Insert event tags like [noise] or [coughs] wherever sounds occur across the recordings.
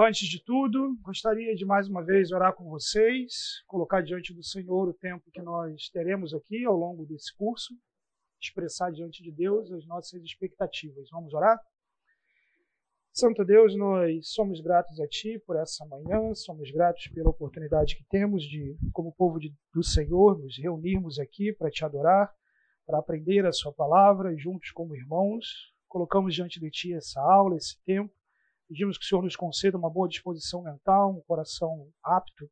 Antes de tudo, gostaria de mais uma vez orar com vocês, colocar diante do Senhor o tempo que nós teremos aqui ao longo desse curso, expressar diante de Deus as nossas expectativas. Vamos orar? Santo Deus, nós somos gratos a Ti por essa manhã, somos gratos pela oportunidade que temos de, como povo de, do Senhor, nos reunirmos aqui para Te adorar, para aprender a Sua palavra, juntos como irmãos. Colocamos diante de Ti essa aula, esse tempo Pedimos que o Senhor nos conceda uma boa disposição mental, um coração apto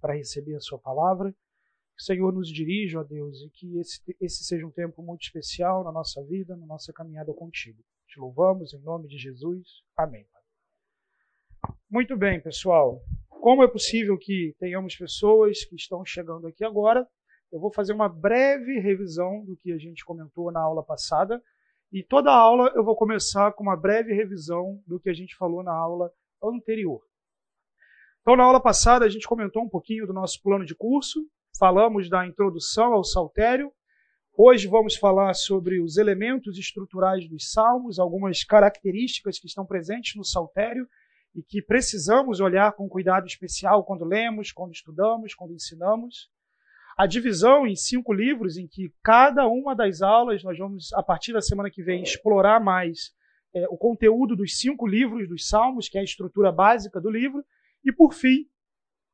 para receber a Sua palavra. Que o Senhor nos dirija, ó Deus, e que esse, esse seja um tempo muito especial na nossa vida, na nossa caminhada contigo. Te louvamos em nome de Jesus. Amém. Muito bem, pessoal. Como é possível que tenhamos pessoas que estão chegando aqui agora, eu vou fazer uma breve revisão do que a gente comentou na aula passada e toda aula eu vou começar com uma breve revisão do que a gente falou na aula anterior. Então, na aula passada, a gente comentou um pouquinho do nosso plano de curso, falamos da introdução ao saltério. Hoje vamos falar sobre os elementos estruturais dos salmos, algumas características que estão presentes no saltério e que precisamos olhar com cuidado especial quando lemos, quando estudamos, quando ensinamos a divisão em cinco livros, em que cada uma das aulas, nós vamos, a partir da semana que vem, explorar mais é, o conteúdo dos cinco livros dos Salmos, que é a estrutura básica do livro. E, por fim,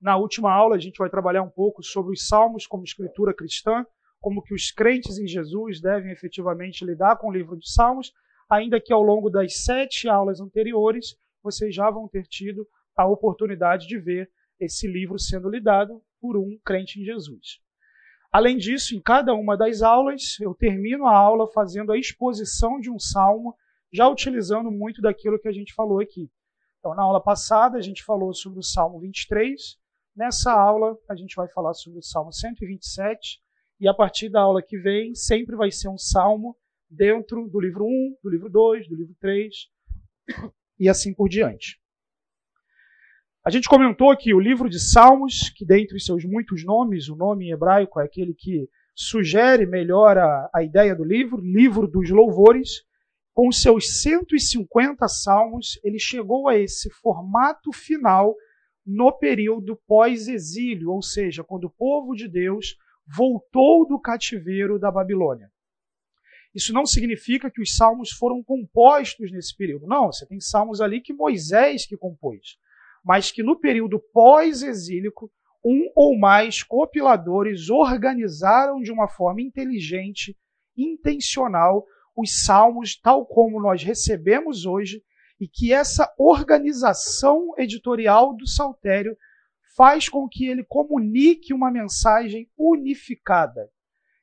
na última aula, a gente vai trabalhar um pouco sobre os Salmos como escritura cristã, como que os crentes em Jesus devem efetivamente lidar com o livro dos Salmos, ainda que ao longo das sete aulas anteriores, vocês já vão ter tido a oportunidade de ver esse livro sendo lidado por um crente em Jesus. Além disso, em cada uma das aulas, eu termino a aula fazendo a exposição de um salmo, já utilizando muito daquilo que a gente falou aqui. Então, na aula passada, a gente falou sobre o Salmo 23. Nessa aula, a gente vai falar sobre o Salmo 127. E a partir da aula que vem, sempre vai ser um salmo dentro do livro 1, do livro 2, do livro 3 [coughs] e assim por diante. A gente comentou que o livro de Salmos, que dentre seus muitos nomes, o nome em hebraico é aquele que sugere melhor a, a ideia do livro, livro dos louvores, com seus 150 salmos, ele chegou a esse formato final no período pós-exílio, ou seja, quando o povo de Deus voltou do cativeiro da Babilônia. Isso não significa que os salmos foram compostos nesse período. Não, você tem salmos ali que Moisés que compôs mas que no período pós-exílico, um ou mais copiladores organizaram de uma forma inteligente, intencional, os salmos tal como nós recebemos hoje, e que essa organização editorial do Saltério faz com que ele comunique uma mensagem unificada,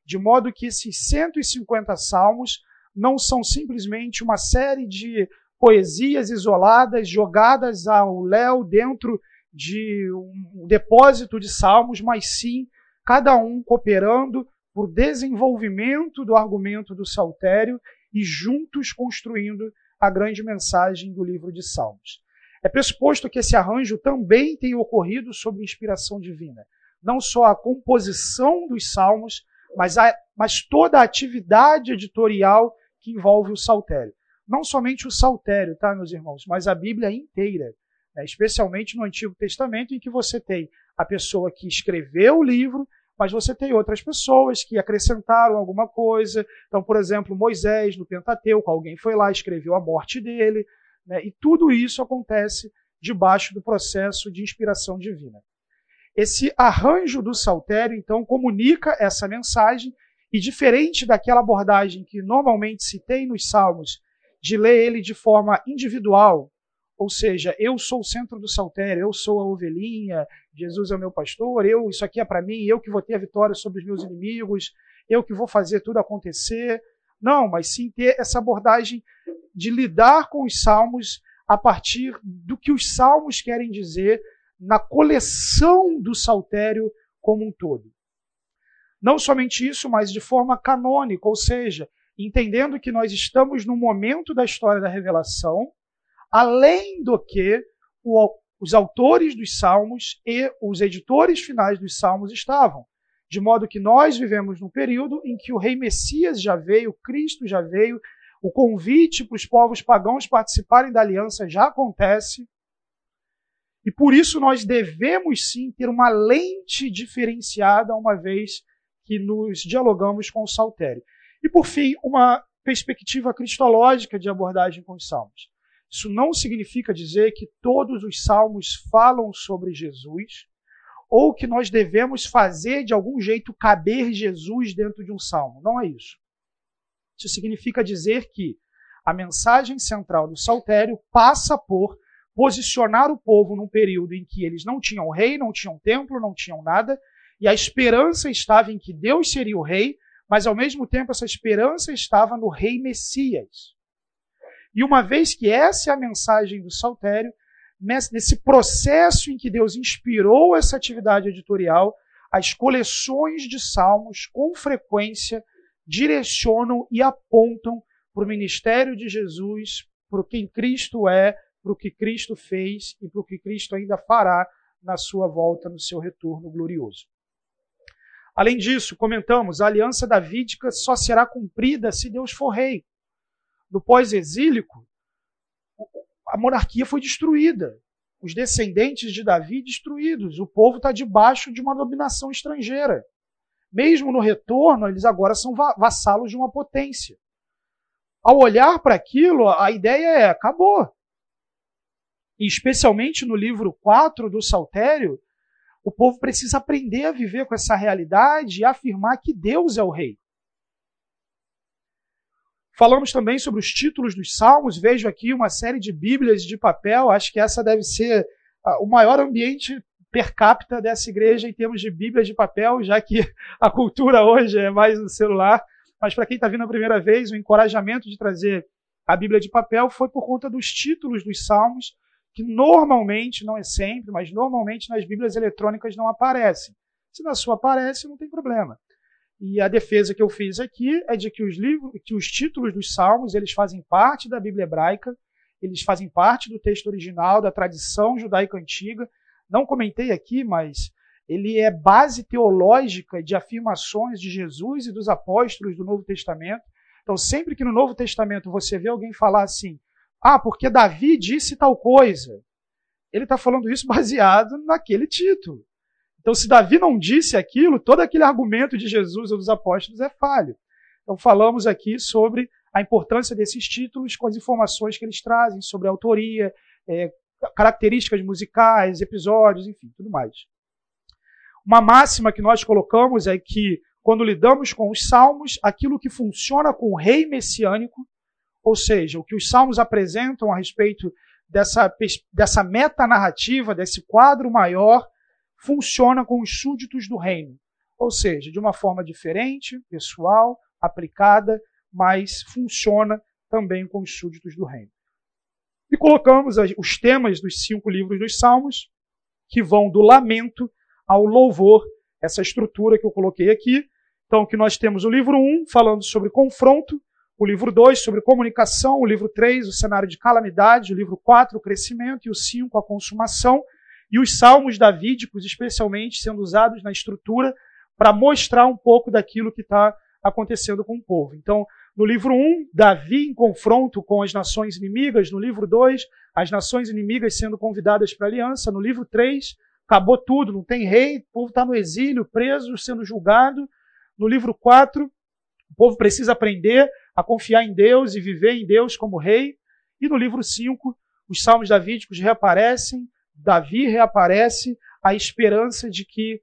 de modo que esses 150 salmos não são simplesmente uma série de poesias isoladas jogadas ao léu dentro de um depósito de salmos, mas sim cada um cooperando por desenvolvimento do argumento do saltério e juntos construindo a grande mensagem do livro de Salmos. É pressuposto que esse arranjo também tenha ocorrido sob inspiração divina. Não só a composição dos salmos, mas, a, mas toda a atividade editorial que envolve o saltério não somente o saltério, tá, meus irmãos, mas a Bíblia inteira, né? especialmente no Antigo Testamento, em que você tem a pessoa que escreveu o livro, mas você tem outras pessoas que acrescentaram alguma coisa. Então, por exemplo, Moisés no Pentateuco, alguém foi lá, escreveu a morte dele, né? e tudo isso acontece debaixo do processo de inspiração divina. Esse arranjo do saltério, então, comunica essa mensagem, e diferente daquela abordagem que normalmente se tem nos salmos, de ler ele de forma individual, ou seja, eu sou o centro do saltério, eu sou a ovelhinha, Jesus é o meu pastor, eu isso aqui é para mim, eu que vou ter a vitória sobre os meus inimigos, eu que vou fazer tudo acontecer. Não, mas sim ter essa abordagem de lidar com os salmos a partir do que os salmos querem dizer na coleção do saltério como um todo. Não somente isso, mas de forma canônica, ou seja, entendendo que nós estamos no momento da história da revelação, além do que o, os autores dos salmos e os editores finais dos salmos estavam. De modo que nós vivemos num período em que o rei Messias já veio, Cristo já veio, o convite para os povos pagãos participarem da aliança já acontece. E por isso nós devemos sim ter uma lente diferenciada, uma vez que nos dialogamos com o saltério. E por fim, uma perspectiva cristológica de abordagem com os salmos. Isso não significa dizer que todos os salmos falam sobre Jesus, ou que nós devemos fazer de algum jeito caber Jesus dentro de um salmo. Não é isso. Isso significa dizer que a mensagem central do saltério passa por posicionar o povo num período em que eles não tinham rei, não tinham templo, não tinham nada, e a esperança estava em que Deus seria o rei, mas ao mesmo tempo essa esperança estava no rei Messias. E uma vez que essa é a mensagem do Saltério, nesse processo em que Deus inspirou essa atividade editorial, as coleções de salmos com frequência direcionam e apontam para o ministério de Jesus, para quem Cristo é, para o que Cristo fez e para o que Cristo ainda fará na sua volta, no seu retorno glorioso. Além disso, comentamos, a aliança davídica só será cumprida se Deus for rei. No pós-exílico, a monarquia foi destruída. Os descendentes de Davi destruídos. O povo está debaixo de uma dominação estrangeira. Mesmo no retorno, eles agora são vassalos de uma potência. Ao olhar para aquilo, a ideia é: acabou. E especialmente no livro 4 do Saltério, o povo precisa aprender a viver com essa realidade e afirmar que Deus é o rei. Falamos também sobre os títulos dos salmos. Vejo aqui uma série de Bíblias de papel. Acho que essa deve ser o maior ambiente per capita dessa igreja em termos de Bíblias de papel, já que a cultura hoje é mais no celular. Mas para quem está vindo a primeira vez, o encorajamento de trazer a Bíblia de papel foi por conta dos títulos dos salmos que normalmente, não é sempre, mas normalmente nas Bíblias eletrônicas não aparecem. Se na sua aparece, não tem problema. E a defesa que eu fiz aqui é de que os livros, que os títulos dos salmos, eles fazem parte da Bíblia hebraica, eles fazem parte do texto original, da tradição judaica antiga. Não comentei aqui, mas ele é base teológica de afirmações de Jesus e dos apóstolos do Novo Testamento. Então, sempre que no Novo Testamento você vê alguém falar assim, ah, porque Davi disse tal coisa. Ele está falando isso [laughs] baseado naquele título. Então, se Davi não disse aquilo, todo aquele argumento de Jesus ou dos apóstolos é falho. Então, falamos aqui sobre a importância desses títulos com as informações que eles trazem sobre a autoria, é, características musicais, episódios, enfim, tudo mais. Uma máxima que nós colocamos é que, quando lidamos com os salmos, aquilo que funciona com o rei messiânico ou seja, o que os salmos apresentam a respeito dessa, dessa metanarrativa, desse quadro maior, funciona com os súditos do reino. Ou seja, de uma forma diferente, pessoal, aplicada, mas funciona também com os súditos do reino. E colocamos os temas dos cinco livros dos Salmos, que vão do lamento ao louvor, essa estrutura que eu coloquei aqui. Então, que nós temos o livro 1, falando sobre confronto, o livro 2 sobre comunicação, o livro 3, o cenário de calamidade, o livro 4, o crescimento, e o 5, a consumação, e os salmos davídicos, especialmente, sendo usados na estrutura para mostrar um pouco daquilo que está acontecendo com o povo. Então, no livro 1, Davi em confronto com as nações inimigas. No livro 2, as nações inimigas sendo convidadas para a aliança. No livro 3, acabou tudo, não tem rei, o povo está no exílio, preso, sendo julgado. No livro 4, o povo precisa aprender a confiar em Deus e viver em Deus como rei. E no livro 5, os salmos davídicos reaparecem, Davi reaparece, a esperança de que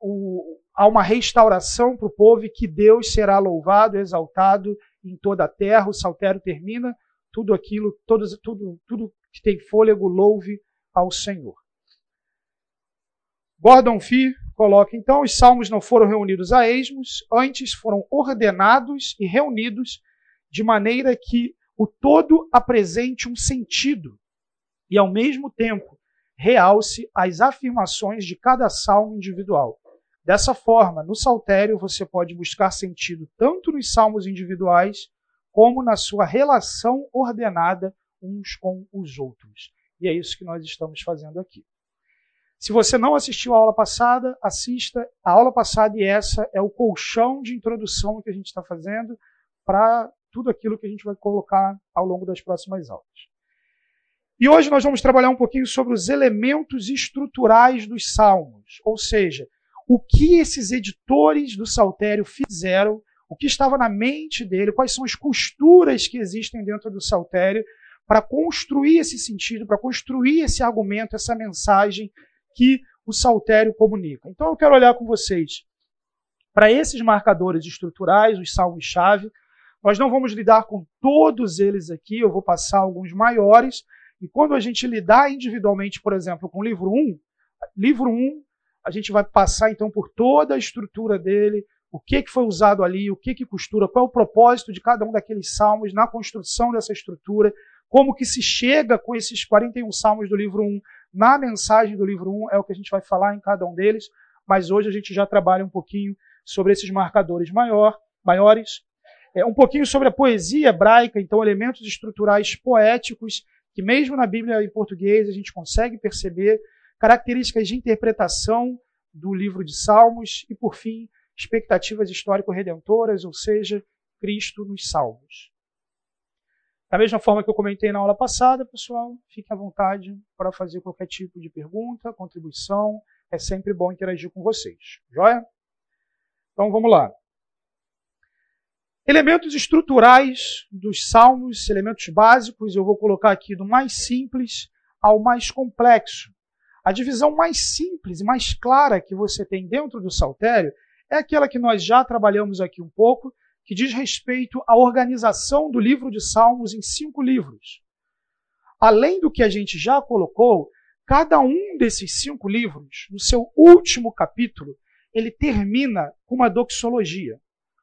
o, há uma restauração para o povo e que Deus será louvado, exaltado em toda a terra. O saltério termina, tudo aquilo, tudo, tudo que tem fôlego, louve ao Senhor. Gordon Fee coloca então: os salmos não foram reunidos a esmos, antes foram ordenados e reunidos de maneira que o todo apresente um sentido e, ao mesmo tempo, realce as afirmações de cada salmo individual. Dessa forma, no saltério você pode buscar sentido tanto nos salmos individuais como na sua relação ordenada uns com os outros. E é isso que nós estamos fazendo aqui. Se você não assistiu a aula passada, assista a aula passada e essa é o colchão de introdução que a gente está fazendo para tudo aquilo que a gente vai colocar ao longo das próximas aulas. E hoje nós vamos trabalhar um pouquinho sobre os elementos estruturais dos salmos, ou seja, o que esses editores do saltério fizeram, o que estava na mente dele, quais são as costuras que existem dentro do saltério para construir esse sentido, para construir esse argumento, essa mensagem que o saltério comunica. Então eu quero olhar com vocês para esses marcadores estruturais, os salmos-chave. Nós não vamos lidar com todos eles aqui, eu vou passar alguns maiores. E quando a gente lidar individualmente, por exemplo, com o livro 1, livro 1, a gente vai passar então por toda a estrutura dele, o que, que foi usado ali, o que, que costura, qual é o propósito de cada um daqueles salmos na construção dessa estrutura, como que se chega com esses 41 salmos do livro 1 na mensagem do livro 1, é o que a gente vai falar em cada um deles, mas hoje a gente já trabalha um pouquinho sobre esses marcadores maior, maiores, é, um pouquinho sobre a poesia hebraica, então elementos estruturais poéticos, que mesmo na Bíblia em português a gente consegue perceber, características de interpretação do livro de Salmos e, por fim, expectativas histórico-redentoras, ou seja, Cristo nos Salmos. Da mesma forma que eu comentei na aula passada, pessoal, fiquem à vontade para fazer qualquer tipo de pergunta, contribuição. É sempre bom interagir com vocês. Joia? Então vamos lá. Elementos estruturais dos salmos, elementos básicos, eu vou colocar aqui do mais simples ao mais complexo. A divisão mais simples e mais clara que você tem dentro do saltério é aquela que nós já trabalhamos aqui um pouco, que diz respeito à organização do livro de Salmos em cinco livros. Além do que a gente já colocou, cada um desses cinco livros, no seu último capítulo, ele termina com uma doxologia,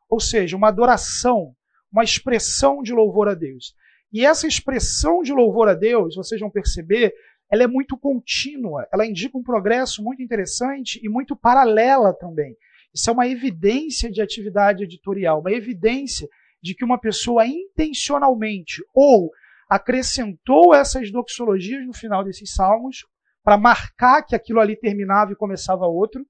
ou seja, uma adoração, uma expressão de louvor a Deus. E essa expressão de louvor a Deus, vocês vão perceber, ela é muito contínua, ela indica um progresso muito interessante e muito paralela também. Isso é uma evidência de atividade editorial, uma evidência de que uma pessoa intencionalmente ou acrescentou essas doxologias no final desses salmos para marcar que aquilo ali terminava e começava outro,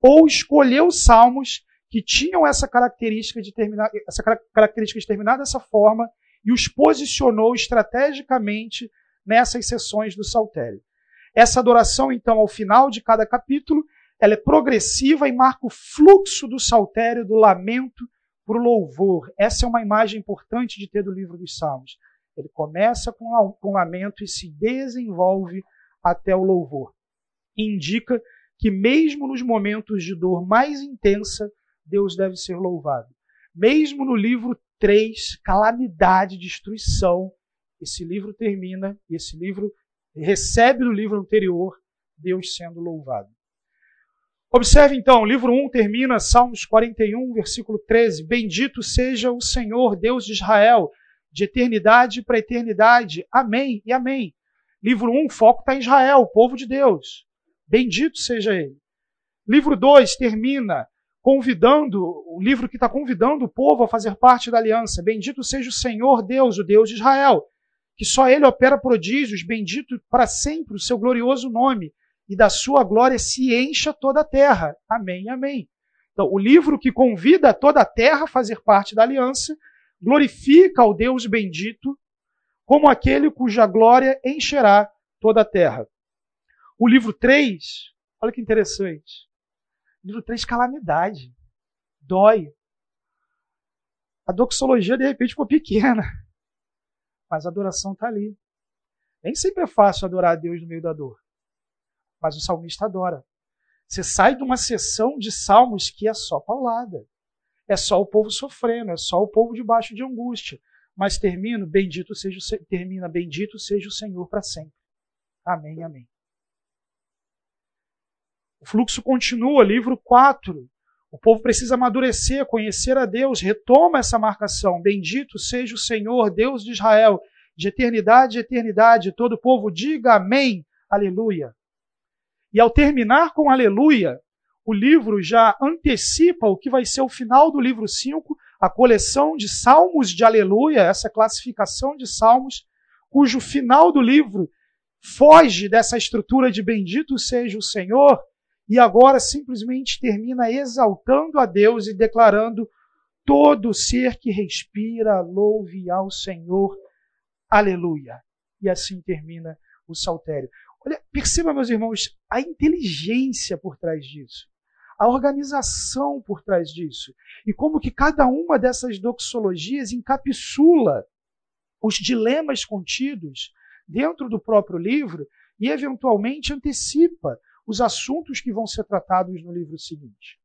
ou escolheu salmos que tinham essa característica de terminar, essa característica de terminar dessa forma e os posicionou estrategicamente nessas sessões do saltério. Essa adoração, então, ao final de cada capítulo, ela é progressiva e marca o fluxo do saltério, do lamento para o louvor. Essa é uma imagem importante de ter do livro dos Salmos. Ele começa com, com lamento e se desenvolve até o louvor. Indica que, mesmo nos momentos de dor mais intensa, Deus deve ser louvado. Mesmo no livro 3, calamidade, destruição, esse livro termina e esse livro recebe do livro anterior Deus sendo louvado. Observe então, o livro 1 termina, Salmos 41, versículo 13: Bendito seja o Senhor, Deus de Israel, de eternidade para eternidade. Amém e amém. Livro 1, foco está em Israel, o povo de Deus. Bendito seja ele. Livro 2 termina convidando, o livro que está convidando o povo a fazer parte da aliança. Bendito seja o Senhor Deus, o Deus de Israel, que só ele opera prodígios, bendito para sempre o seu glorioso nome e da sua glória se encha toda a terra. Amém, amém. Então, o livro que convida toda a terra a fazer parte da aliança glorifica ao Deus bendito como aquele cuja glória encherá toda a terra. O livro 3, olha que interessante. Livro 3, calamidade. Dói. A doxologia, de repente, ficou pequena. Mas a adoração está ali. Nem sempre é fácil adorar a Deus no meio da dor mas o salmista adora. Você sai de uma sessão de salmos que é só paulada. É só o povo sofrendo, é só o povo debaixo de angústia. Mas termina, bendito seja termina, bendito seja o Senhor para sempre. Amém, amém. O fluxo continua, livro 4. O povo precisa amadurecer, conhecer a Deus, retoma essa marcação. Bendito seja o Senhor, Deus de Israel, de eternidade a eternidade. Todo o povo diga amém, aleluia. E ao terminar com aleluia, o livro já antecipa o que vai ser o final do livro 5, a coleção de salmos de aleluia, essa classificação de salmos, cujo final do livro foge dessa estrutura de bendito seja o Senhor e agora simplesmente termina exaltando a Deus e declarando todo ser que respira louve ao Senhor. Aleluia. E assim termina o saltério. Olha, perceba, meus irmãos, a inteligência por trás disso, a organização por trás disso, e como que cada uma dessas doxologias encapsula os dilemas contidos dentro do próprio livro e, eventualmente, antecipa os assuntos que vão ser tratados no livro seguinte.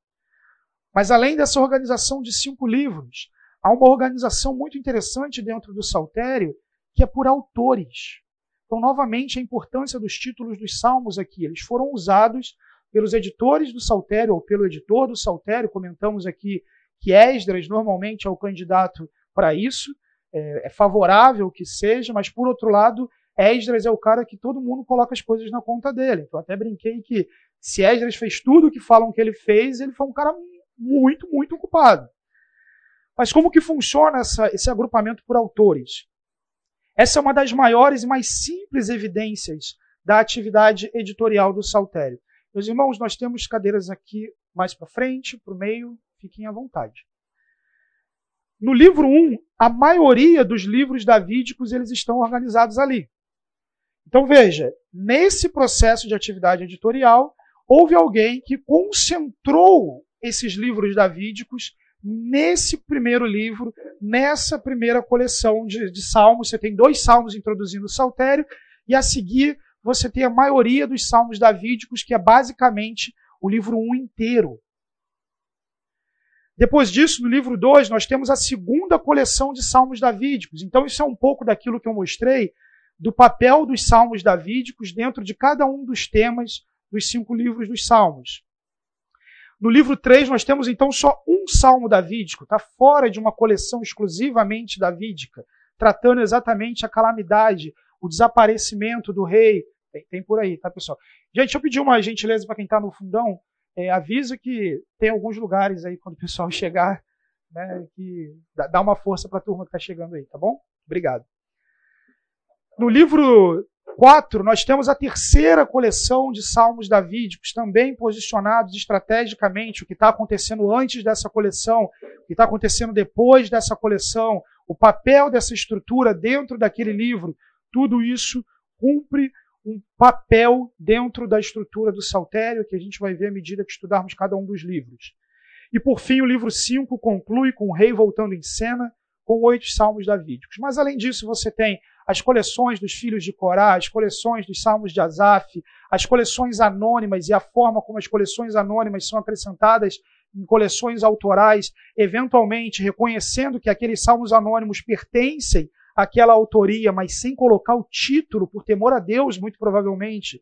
Mas, além dessa organização de cinco livros, há uma organização muito interessante dentro do Saltério, que é por autores. Então, novamente, a importância dos títulos dos salmos aqui. Eles foram usados pelos editores do Saltério ou pelo editor do Saltério. Comentamos aqui que Esdras normalmente é o candidato para isso. É, é favorável que seja, mas por outro lado, Esdras é o cara que todo mundo coloca as coisas na conta dele. Então, até brinquei que se Esdras fez tudo o que falam que ele fez, ele foi um cara muito, muito ocupado. Mas como que funciona essa, esse agrupamento por autores? Essa é uma das maiores e mais simples evidências da atividade editorial do Saltério. Meus irmãos, nós temos cadeiras aqui mais para frente, para o meio, fiquem à vontade. No livro 1, a maioria dos livros davídicos eles estão organizados ali. Então veja, nesse processo de atividade editorial, houve alguém que concentrou esses livros davídicos nesse primeiro livro, nessa primeira coleção de, de salmos. Você tem dois salmos introduzindo o saltério, e a seguir você tem a maioria dos salmos davídicos, que é basicamente o livro 1 inteiro. Depois disso, no livro 2, nós temos a segunda coleção de salmos davídicos. Então, isso é um pouco daquilo que eu mostrei do papel dos salmos davídicos dentro de cada um dos temas dos cinco livros dos salmos. No livro 3, nós temos então só um salmo davídico, está fora de uma coleção exclusivamente davídica, tratando exatamente a calamidade, o desaparecimento do rei. Tem, tem por aí, tá, pessoal? Gente, eu pedi uma gentileza para quem está no fundão, é, avisa que tem alguns lugares aí quando o pessoal [laughs] chegar, né, que dá uma força para a turma que está chegando aí, tá bom? Obrigado. No livro 4, nós temos a terceira coleção de salmos davídicos, também posicionados estrategicamente, o que está acontecendo antes dessa coleção, o que está acontecendo depois dessa coleção, o papel dessa estrutura dentro daquele livro, tudo isso cumpre um papel dentro da estrutura do saltério, que a gente vai ver à medida que estudarmos cada um dos livros. E por fim, o livro 5 conclui com o rei voltando em cena, com oito salmos davídicos. Mas além disso, você tem as coleções dos filhos de Corá, as coleções dos salmos de Asaf, as coleções anônimas e a forma como as coleções anônimas são acrescentadas em coleções autorais, eventualmente reconhecendo que aqueles salmos anônimos pertencem àquela autoria, mas sem colocar o título, por temor a Deus, muito provavelmente,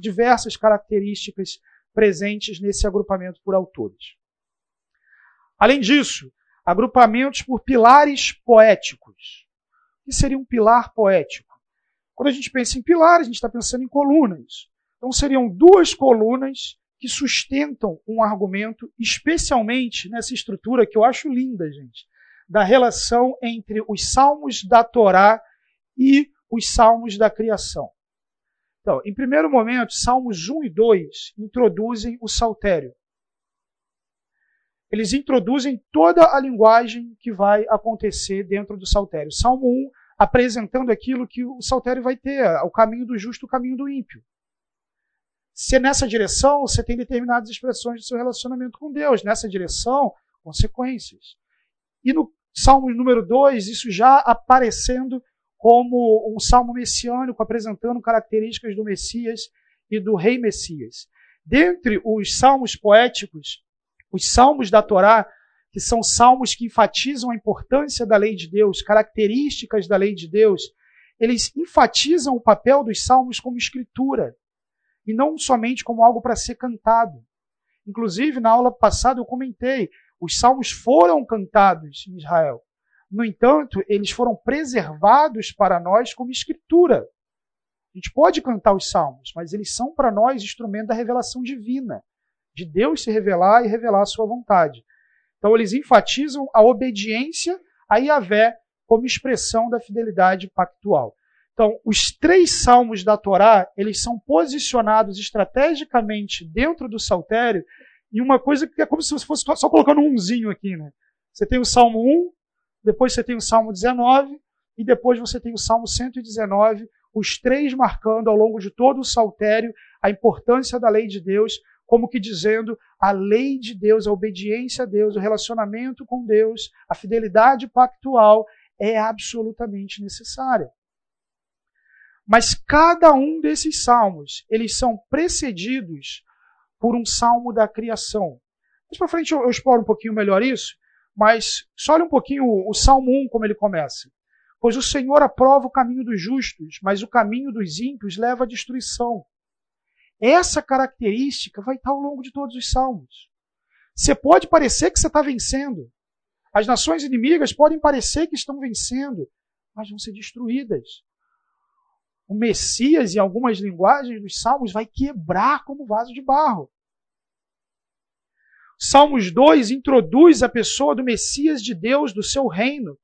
diversas características presentes nesse agrupamento por autores. Além disso, agrupamentos por pilares poéticos que seria um pilar poético. Quando a gente pensa em pilares, a gente está pensando em colunas. Então seriam duas colunas que sustentam um argumento, especialmente nessa estrutura que eu acho linda, gente, da relação entre os salmos da Torá e os salmos da criação. Então, em primeiro momento, Salmos 1 e 2 introduzem o saltério. Eles introduzem toda a linguagem que vai acontecer dentro do saltério. Salmo 1 apresentando aquilo que o saltério vai ter, o caminho do justo, o caminho do ímpio. Se nessa direção, você tem determinadas expressões do seu relacionamento com Deus. Nessa direção, consequências. E no Salmo número 2, isso já aparecendo como um salmo messiânico, apresentando características do Messias e do Rei Messias. Dentre os salmos poéticos, os salmos da Torá, que são salmos que enfatizam a importância da lei de Deus, características da lei de Deus, eles enfatizam o papel dos salmos como escritura e não somente como algo para ser cantado. Inclusive, na aula passada eu comentei, os salmos foram cantados em Israel. No entanto, eles foram preservados para nós como escritura. A gente pode cantar os salmos, mas eles são para nós instrumento da revelação divina, de Deus se revelar e revelar a sua vontade. Então, eles enfatizam a obediência a Yahvé como expressão da fidelidade pactual. Então, os três salmos da Torá, eles são posicionados estrategicamente dentro do saltério em uma coisa que é como se você fosse só colocando um umzinho aqui, né? Você tem o Salmo 1, depois você tem o Salmo 19 e depois você tem o Salmo 119, os três marcando ao longo de todo o saltério a importância da lei de Deus, como que dizendo a lei de Deus, a obediência a Deus, o relacionamento com Deus, a fidelidade pactual é absolutamente necessária. Mas cada um desses salmos, eles são precedidos por um salmo da criação. Mais para frente eu, eu exploro um pouquinho melhor isso, mas só olha um pouquinho o, o Salmo 1 como ele começa. Pois o Senhor aprova o caminho dos justos, mas o caminho dos ímpios leva à destruição. Essa característica vai estar ao longo de todos os salmos. Você pode parecer que você está vencendo. As nações inimigas podem parecer que estão vencendo, mas vão ser destruídas o Messias, em algumas linguagens dos Salmos, vai quebrar como vaso de barro. Salmos 2 introduz a pessoa do Messias de Deus, do seu reino,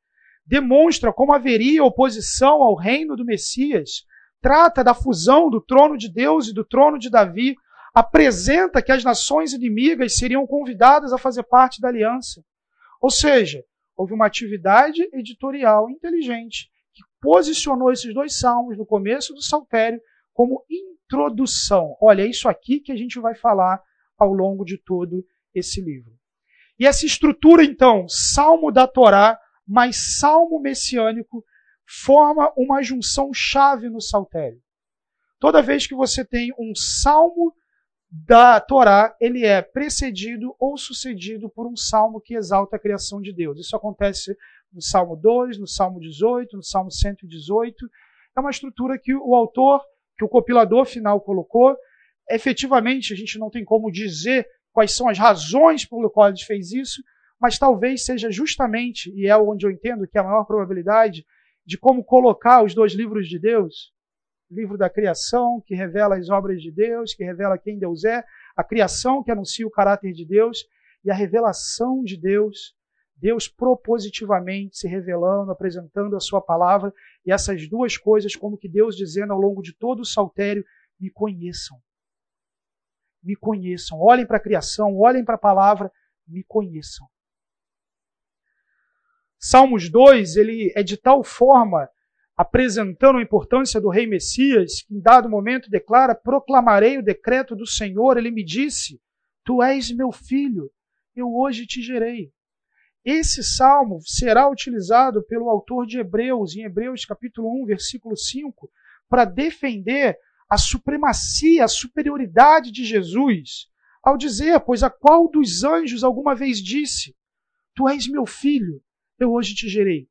demonstra como haveria oposição ao reino do Messias, trata da fusão do trono de Deus e do trono de Davi, apresenta que as nações inimigas seriam convidadas a fazer parte da aliança. Ou seja, houve uma atividade editorial inteligente posicionou esses dois salmos no começo do saltério como introdução. Olha, é isso aqui que a gente vai falar ao longo de todo esse livro. E essa estrutura, então, salmo da Torá mais salmo messiânico, forma uma junção chave no saltério. Toda vez que você tem um salmo da Torá, ele é precedido ou sucedido por um salmo que exalta a criação de Deus. Isso acontece no Salmo 2, no Salmo 18, no Salmo 118. É uma estrutura que o autor, que o compilador final colocou. Efetivamente, a gente não tem como dizer quais são as razões pelo qual ele fez isso, mas talvez seja justamente, e é onde eu entendo que é a maior probabilidade, de como colocar os dois livros de Deus, o livro da criação, que revela as obras de Deus, que revela quem Deus é, a criação, que anuncia o caráter de Deus, e a revelação de Deus, Deus propositivamente se revelando, apresentando a sua palavra, e essas duas coisas, como que Deus dizendo ao longo de todo o saltério, me conheçam. Me conheçam. Olhem para a criação, olhem para a palavra, me conheçam. Salmos 2, ele é de tal forma apresentando a importância do rei Messias, que em dado momento declara: proclamarei o decreto do Senhor. Ele me disse: Tu és meu filho, eu hoje te gerei. Esse salmo será utilizado pelo autor de Hebreus, em Hebreus capítulo 1, versículo 5, para defender a supremacia, a superioridade de Jesus, ao dizer: Pois a qual dos anjos alguma vez disse: Tu és meu filho, eu hoje te gerei.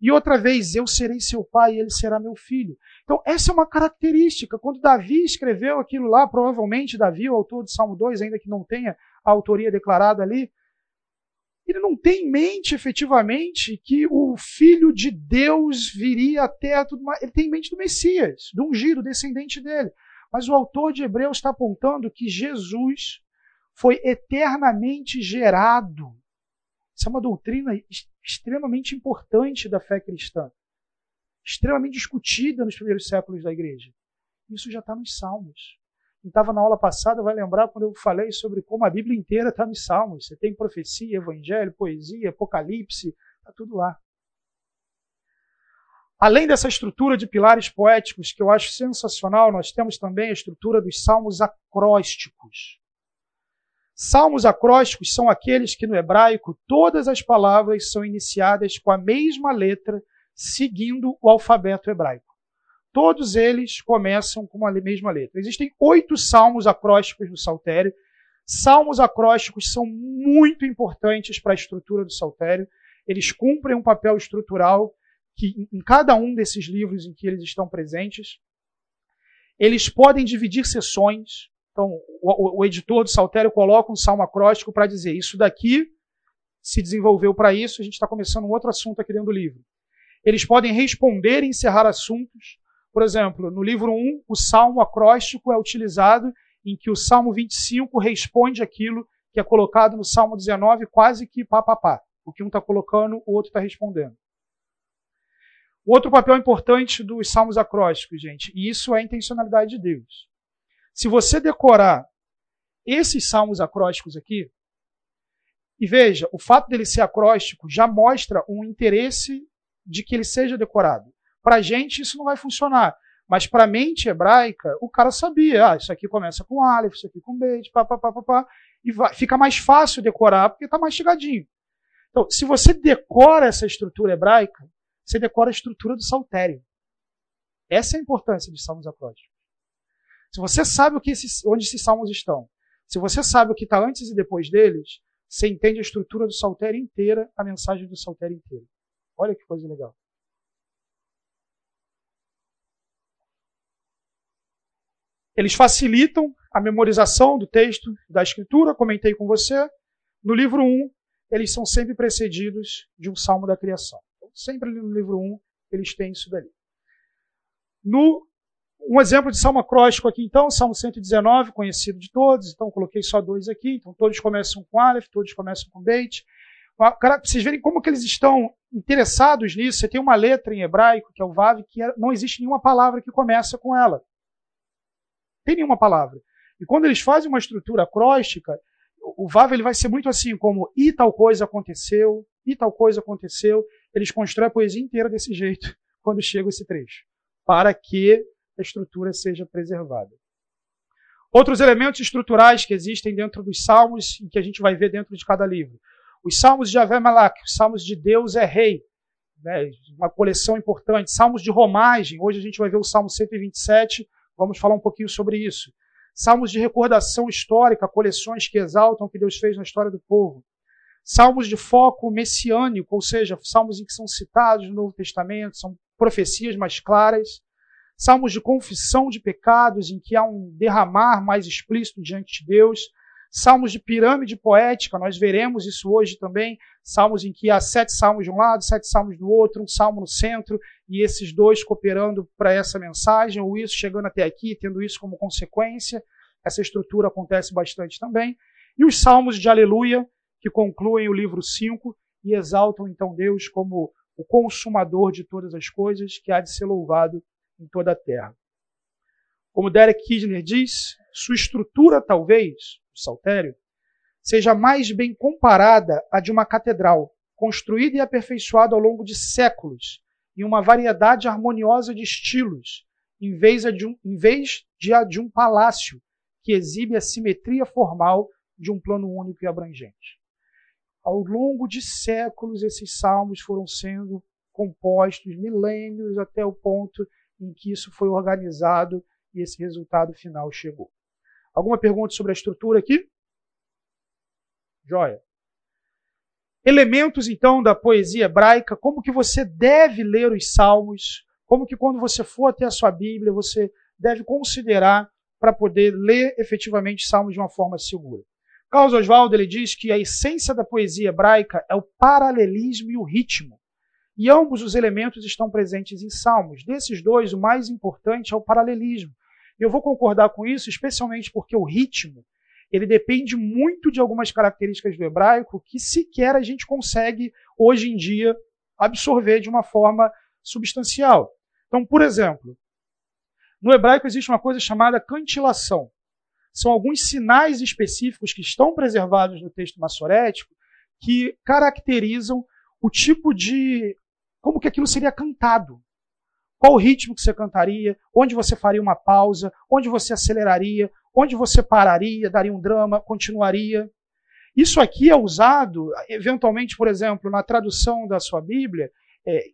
E outra vez, eu serei seu pai e ele será meu filho. Então, essa é uma característica. Quando Davi escreveu aquilo lá, provavelmente Davi, o autor do Salmo 2, ainda que não tenha a autoria declarada ali, ele não tem em mente efetivamente que o Filho de Deus viria até tudo mais. Ele tem em mente do Messias, do ungido, descendente dele. Mas o autor de Hebreus está apontando que Jesus foi eternamente gerado. Isso é uma doutrina extremamente importante da fé cristã, extremamente discutida nos primeiros séculos da igreja. Isso já está nos Salmos. Quem estava na aula passada vai lembrar quando eu falei sobre como a Bíblia inteira está nos Salmos. Você tem profecia, evangelho, poesia, apocalipse, está tudo lá. Além dessa estrutura de pilares poéticos que eu acho sensacional, nós temos também a estrutura dos salmos acrósticos. Salmos acrósticos são aqueles que no hebraico todas as palavras são iniciadas com a mesma letra, seguindo o alfabeto hebraico. Todos eles começam com a mesma letra. Existem oito salmos acrósticos no Saltério. Salmos acrósticos são muito importantes para a estrutura do Saltério. Eles cumprem um papel estrutural que em cada um desses livros em que eles estão presentes. Eles podem dividir sessões. Então, o, o editor do Saltério coloca um salmo acróstico para dizer isso daqui se desenvolveu para isso, a gente está começando um outro assunto aqui dentro do livro. Eles podem responder e encerrar assuntos. Por exemplo, no livro 1, o salmo acróstico é utilizado em que o salmo 25 responde aquilo que é colocado no salmo 19, quase que papapá. O que um está colocando, o outro está respondendo. O outro papel importante dos salmos acrósticos, gente, e isso é a intencionalidade de Deus. Se você decorar esses salmos acrósticos aqui, e veja, o fato dele ser acróstico já mostra um interesse de que ele seja decorado. Para a gente isso não vai funcionar. Mas para a mente hebraica, o cara sabia, ah, isso aqui começa com Aleph, isso aqui com Beit, pá, pá, pá, pá, pá, e vai, fica mais fácil decorar porque está mastigadinho. Então, se você decora essa estrutura hebraica, você decora a estrutura do saltério. Essa é a importância dos salmos acrósticos. Se você sabe o que esses, onde esses salmos estão, se você sabe o que está antes e depois deles, você entende a estrutura do saltério inteira, a mensagem do saltério inteiro. Olha que coisa legal. Eles facilitam a memorização do texto, da escritura, comentei com você. No livro 1, eles são sempre precedidos de um salmo da criação. Então, sempre no livro 1, eles têm isso dali. No, um exemplo de salmo acróstico aqui, então, Salmo 119, conhecido de todos, então coloquei só dois aqui, então todos começam com Aleph, todos começam com Beit. Para vocês verem como que eles estão interessados nisso, você tem uma letra em hebraico, que é o Vav, que é, não existe nenhuma palavra que começa com ela tem nenhuma palavra. E quando eles fazem uma estrutura acróstica, o Vav ele vai ser muito assim, como e tal coisa aconteceu, e tal coisa aconteceu. Eles constroem a poesia inteira desse jeito [laughs] quando chega esse trecho, para que a estrutura seja preservada. Outros elementos estruturais que existem dentro dos salmos e que a gente vai ver dentro de cada livro. Os salmos de Javé Malak, os salmos de Deus é rei, né, uma coleção importante. Salmos de romagem, hoje a gente vai ver o Salmo 127, Vamos falar um pouquinho sobre isso. Salmos de recordação histórica, coleções que exaltam o que Deus fez na história do povo. Salmos de foco messiânico, ou seja, salmos em que são citados no Novo Testamento, são profecias mais claras. Salmos de confissão de pecados, em que há um derramar mais explícito diante de Deus salmos de pirâmide poética, nós veremos isso hoje também, salmos em que há sete salmos de um lado, sete salmos do outro, um salmo no centro, e esses dois cooperando para essa mensagem, ou isso chegando até aqui, tendo isso como consequência. Essa estrutura acontece bastante também. E os salmos de aleluia, que concluem o livro 5 e exaltam então Deus como o consumador de todas as coisas, que há de ser louvado em toda a terra. Como Derek Kidner diz, sua estrutura talvez saltério, seja mais bem comparada à de uma catedral, construída e aperfeiçoada ao longo de séculos, em uma variedade harmoniosa de estilos, em vez de um, em vez de, de um palácio que exibe a simetria formal de um plano único e abrangente. Ao longo de séculos, esses salmos foram sendo compostos, milênios, até o ponto em que isso foi organizado e esse resultado final chegou. Alguma pergunta sobre a estrutura aqui? Joia. Elementos, então, da poesia hebraica, como que você deve ler os salmos, como que quando você for até a sua Bíblia, você deve considerar para poder ler efetivamente salmos de uma forma segura. Carlos Oswaldo ele diz que a essência da poesia hebraica é o paralelismo e o ritmo. E ambos os elementos estão presentes em salmos. Desses dois, o mais importante é o paralelismo. Eu vou concordar com isso, especialmente porque o ritmo ele depende muito de algumas características do hebraico que sequer a gente consegue hoje em dia absorver de uma forma substancial. Então, por exemplo, no hebraico existe uma coisa chamada cantilação. São alguns sinais específicos que estão preservados no texto massorético que caracterizam o tipo de como que aquilo seria cantado. Qual o ritmo que você cantaria? Onde você faria uma pausa? Onde você aceleraria? Onde você pararia? Daria um drama? Continuaria? Isso aqui é usado, eventualmente, por exemplo, na tradução da sua Bíblia, é,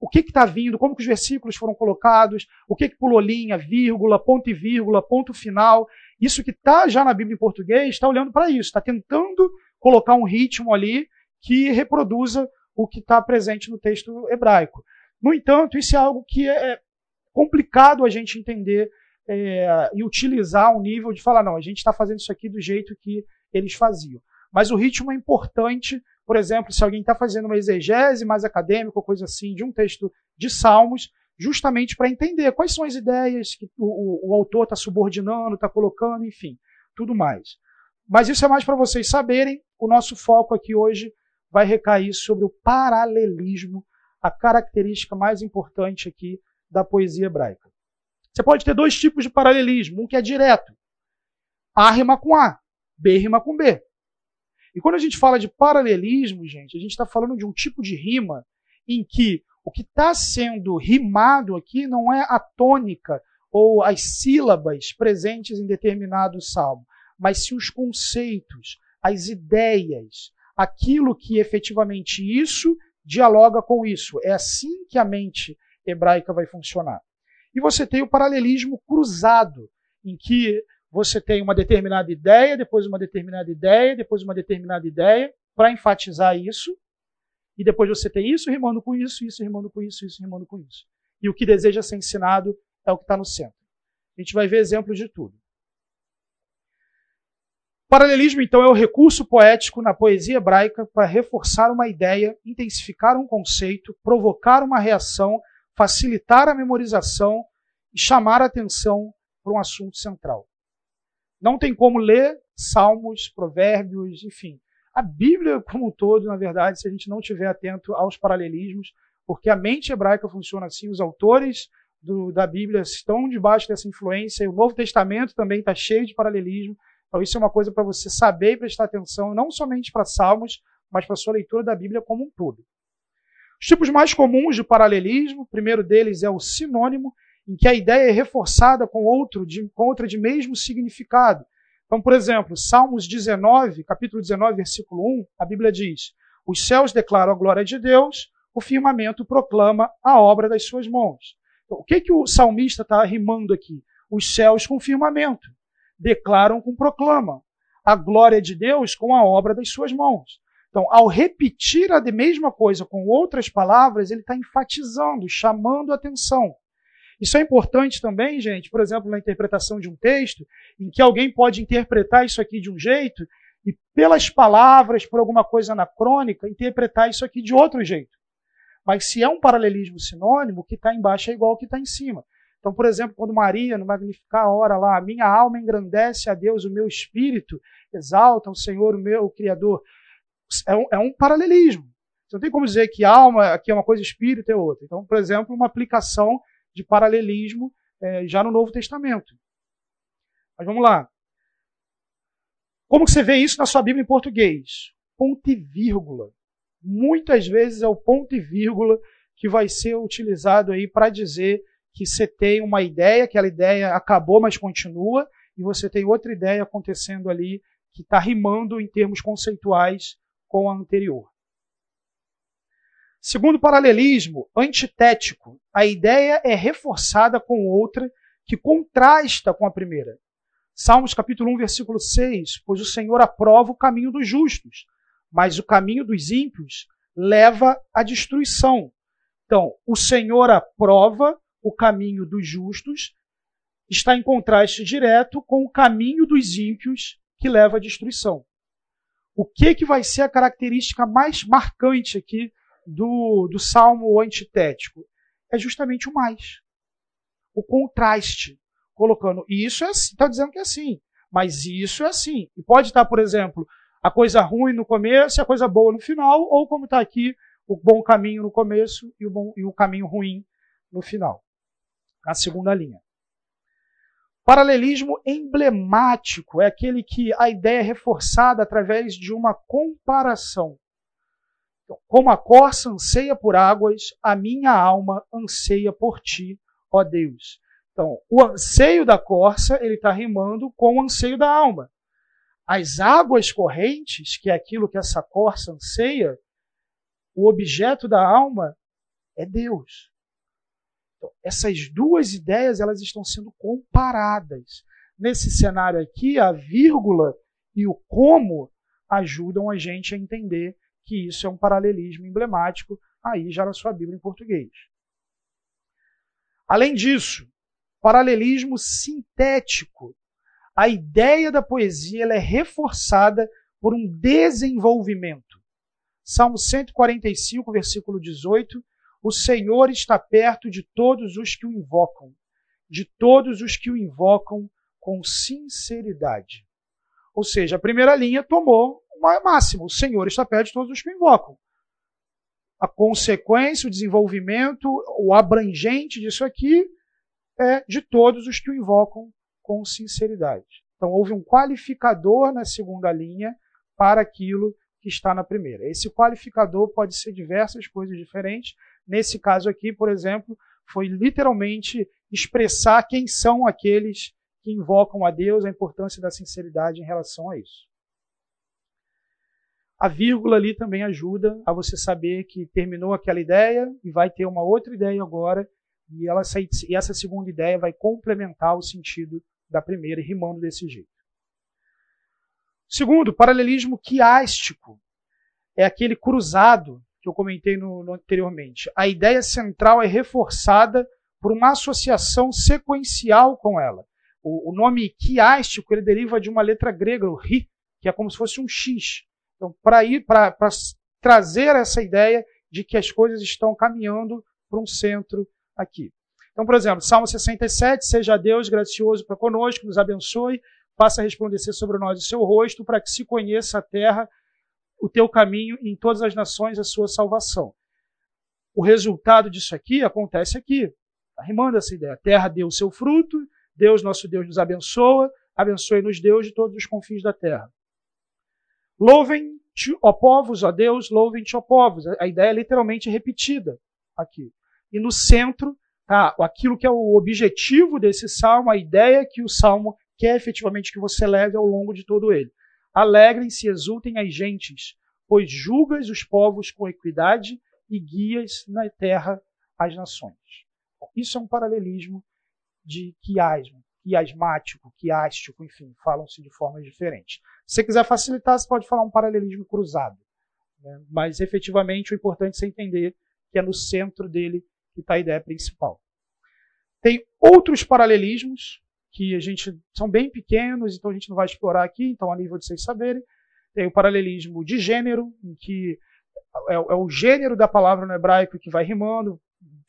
o que está vindo, como que os versículos foram colocados, o que, que pulou linha, vírgula, ponto e vírgula, ponto final. Isso que está já na Bíblia em português está olhando para isso, está tentando colocar um ritmo ali que reproduza o que está presente no texto hebraico. No entanto, isso é algo que é, é complicado a gente entender é, e utilizar um nível de falar, não, a gente está fazendo isso aqui do jeito que eles faziam. Mas o ritmo é importante, por exemplo, se alguém está fazendo uma exegese mais acadêmica ou coisa assim de um texto de Salmos, justamente para entender quais são as ideias que o, o, o autor está subordinando, está colocando, enfim, tudo mais. Mas isso é mais para vocês saberem. O nosso foco aqui hoje vai recair sobre o paralelismo a característica mais importante aqui da poesia hebraica. Você pode ter dois tipos de paralelismo, um que é direto. A rima com A, B rima com B. E quando a gente fala de paralelismo, gente, a gente está falando de um tipo de rima em que O que está sendo rimado aqui não é a tônica ou as sílabas presentes em determinado salmo, mas se os conceitos, as ideias, aquilo que efetivamente isso dialoga com isso. É assim que a mente hebraica vai funcionar. E você tem o paralelismo cruzado, em que você tem uma determinada ideia, depois uma determinada ideia, depois uma determinada ideia, para enfatizar isso, e depois você tem isso rimando com isso, isso rimando com isso, isso rimando com isso. E o que deseja ser ensinado é o que está no centro. A gente vai ver exemplos de tudo. Paralelismo, então, é o recurso poético na poesia hebraica para reforçar uma ideia, intensificar um conceito, provocar uma reação, facilitar a memorização e chamar a atenção para um assunto central. Não tem como ler salmos, provérbios, enfim. A Bíblia como um todo, na verdade, se a gente não estiver atento aos paralelismos, porque a mente hebraica funciona assim, os autores do, da Bíblia estão debaixo dessa influência, e o Novo Testamento também está cheio de paralelismo. Então, isso é uma coisa para você saber e prestar atenção, não somente para Salmos, mas para a sua leitura da Bíblia como um todo. Os tipos mais comuns de paralelismo, o primeiro deles é o sinônimo, em que a ideia é reforçada com, outro de, com outra de mesmo significado. Então, por exemplo, Salmos 19, capítulo 19, versículo 1, a Bíblia diz: Os céus declaram a glória de Deus, o firmamento proclama a obra das suas mãos. Então, o que, que o salmista está rimando aqui? Os céus com firmamento declaram com proclamam a glória de Deus com a obra das suas mãos. Então, ao repetir a mesma coisa com outras palavras, ele está enfatizando, chamando a atenção. Isso é importante também, gente, por exemplo, na interpretação de um texto, em que alguém pode interpretar isso aqui de um jeito e, pelas palavras, por alguma coisa anacrônica, interpretar isso aqui de outro jeito. Mas se é um paralelismo sinônimo, o que está embaixo é igual ao que está em cima. Então, por exemplo, quando Maria, no Magnificar, ora lá, minha alma engrandece a Deus, o meu espírito exalta o Senhor, o meu Criador. É um, é um paralelismo. Você não tem como dizer que alma aqui é uma coisa, espírito é outra. Então, por exemplo, uma aplicação de paralelismo é, já no Novo Testamento. Mas vamos lá. Como que você vê isso na sua Bíblia em português? Ponto e vírgula. Muitas vezes é o ponto e vírgula que vai ser utilizado aí para dizer que você tem uma ideia, aquela ideia acabou, mas continua, e você tem outra ideia acontecendo ali que está rimando em termos conceituais com a anterior. Segundo paralelismo, antitético, a ideia é reforçada com outra que contrasta com a primeira. Salmos capítulo 1, versículo 6, pois o Senhor aprova o caminho dos justos, mas o caminho dos ímpios leva à destruição. Então, o Senhor aprova o caminho dos justos está em contraste direto com o caminho dos ímpios que leva à destruição. O que, que vai ser a característica mais marcante aqui do, do salmo antitético? É justamente o mais. O contraste. Colocando, isso é assim, está dizendo que é assim, mas isso é assim. E pode estar, por exemplo, a coisa ruim no começo e a coisa boa no final, ou como está aqui, o bom caminho no começo e o, bom, e o caminho ruim no final a segunda linha. Paralelismo emblemático é aquele que a ideia é reforçada através de uma comparação. Então, como a corça anseia por águas, a minha alma anseia por ti, ó Deus. Então, o anseio da corça, ele está rimando com o anseio da alma. As águas correntes, que é aquilo que essa corça anseia, o objeto da alma é Deus. Então, essas duas ideias elas estão sendo comparadas. Nesse cenário aqui, a vírgula e o como ajudam a gente a entender que isso é um paralelismo emblemático aí já na sua Bíblia em português. Além disso, paralelismo sintético. A ideia da poesia é reforçada por um desenvolvimento. Salmo 145, versículo 18, o Senhor está perto de todos os que o invocam, de todos os que o invocam com sinceridade. Ou seja, a primeira linha tomou uma máxima: o Senhor está perto de todos os que o invocam. A consequência, o desenvolvimento, o abrangente disso aqui é de todos os que o invocam com sinceridade. Então, houve um qualificador na segunda linha para aquilo que está na primeira. Esse qualificador pode ser diversas coisas diferentes, Nesse caso aqui, por exemplo, foi literalmente expressar quem são aqueles que invocam a Deus, a importância da sinceridade em relação a isso. A vírgula ali também ajuda a você saber que terminou aquela ideia e vai ter uma outra ideia agora, e, ela, e essa segunda ideia vai complementar o sentido da primeira, rimando desse jeito. Segundo, paralelismo quiástico é aquele cruzado que eu comentei no, no anteriormente. A ideia central é reforçada por uma associação sequencial com ela. O, o nome quiástico ele deriva de uma letra grega, o ri, que é como se fosse um X. Então, para ir para trazer essa ideia de que as coisas estão caminhando para um centro aqui. Então, por exemplo, Salmo 67, seja Deus gracioso para conosco, nos abençoe, faça resplandecer sobre nós o seu rosto, para que se conheça a terra, o teu caminho, em todas as nações a sua salvação. O resultado disso aqui acontece aqui. Está rimando essa ideia. A terra deu o seu fruto, Deus, nosso Deus, nos abençoa, abençoe-nos Deus de todos os confins da terra. Louvem-te, ó povos, ó Deus, louvem-te, ó povos. A ideia é literalmente repetida aqui. E no centro, tá, aquilo que é o objetivo desse salmo, a ideia que o salmo quer efetivamente que você leve ao longo de todo ele. Alegrem-se e exultem as gentes, pois julgas os povos com equidade e guias na terra as nações. Isso é um paralelismo de quiasmo, quiasmático, quiástico, enfim, falam-se de formas diferentes. Se você quiser facilitar, você pode falar um paralelismo cruzado. Né? Mas, efetivamente, o importante é entender que é no centro dele que está a ideia principal. Tem outros paralelismos que a gente são bem pequenos, então a gente não vai explorar aqui, então a nível de vocês saberem. Tem o paralelismo de gênero, em que é, é o gênero da palavra no hebraico que vai rimando,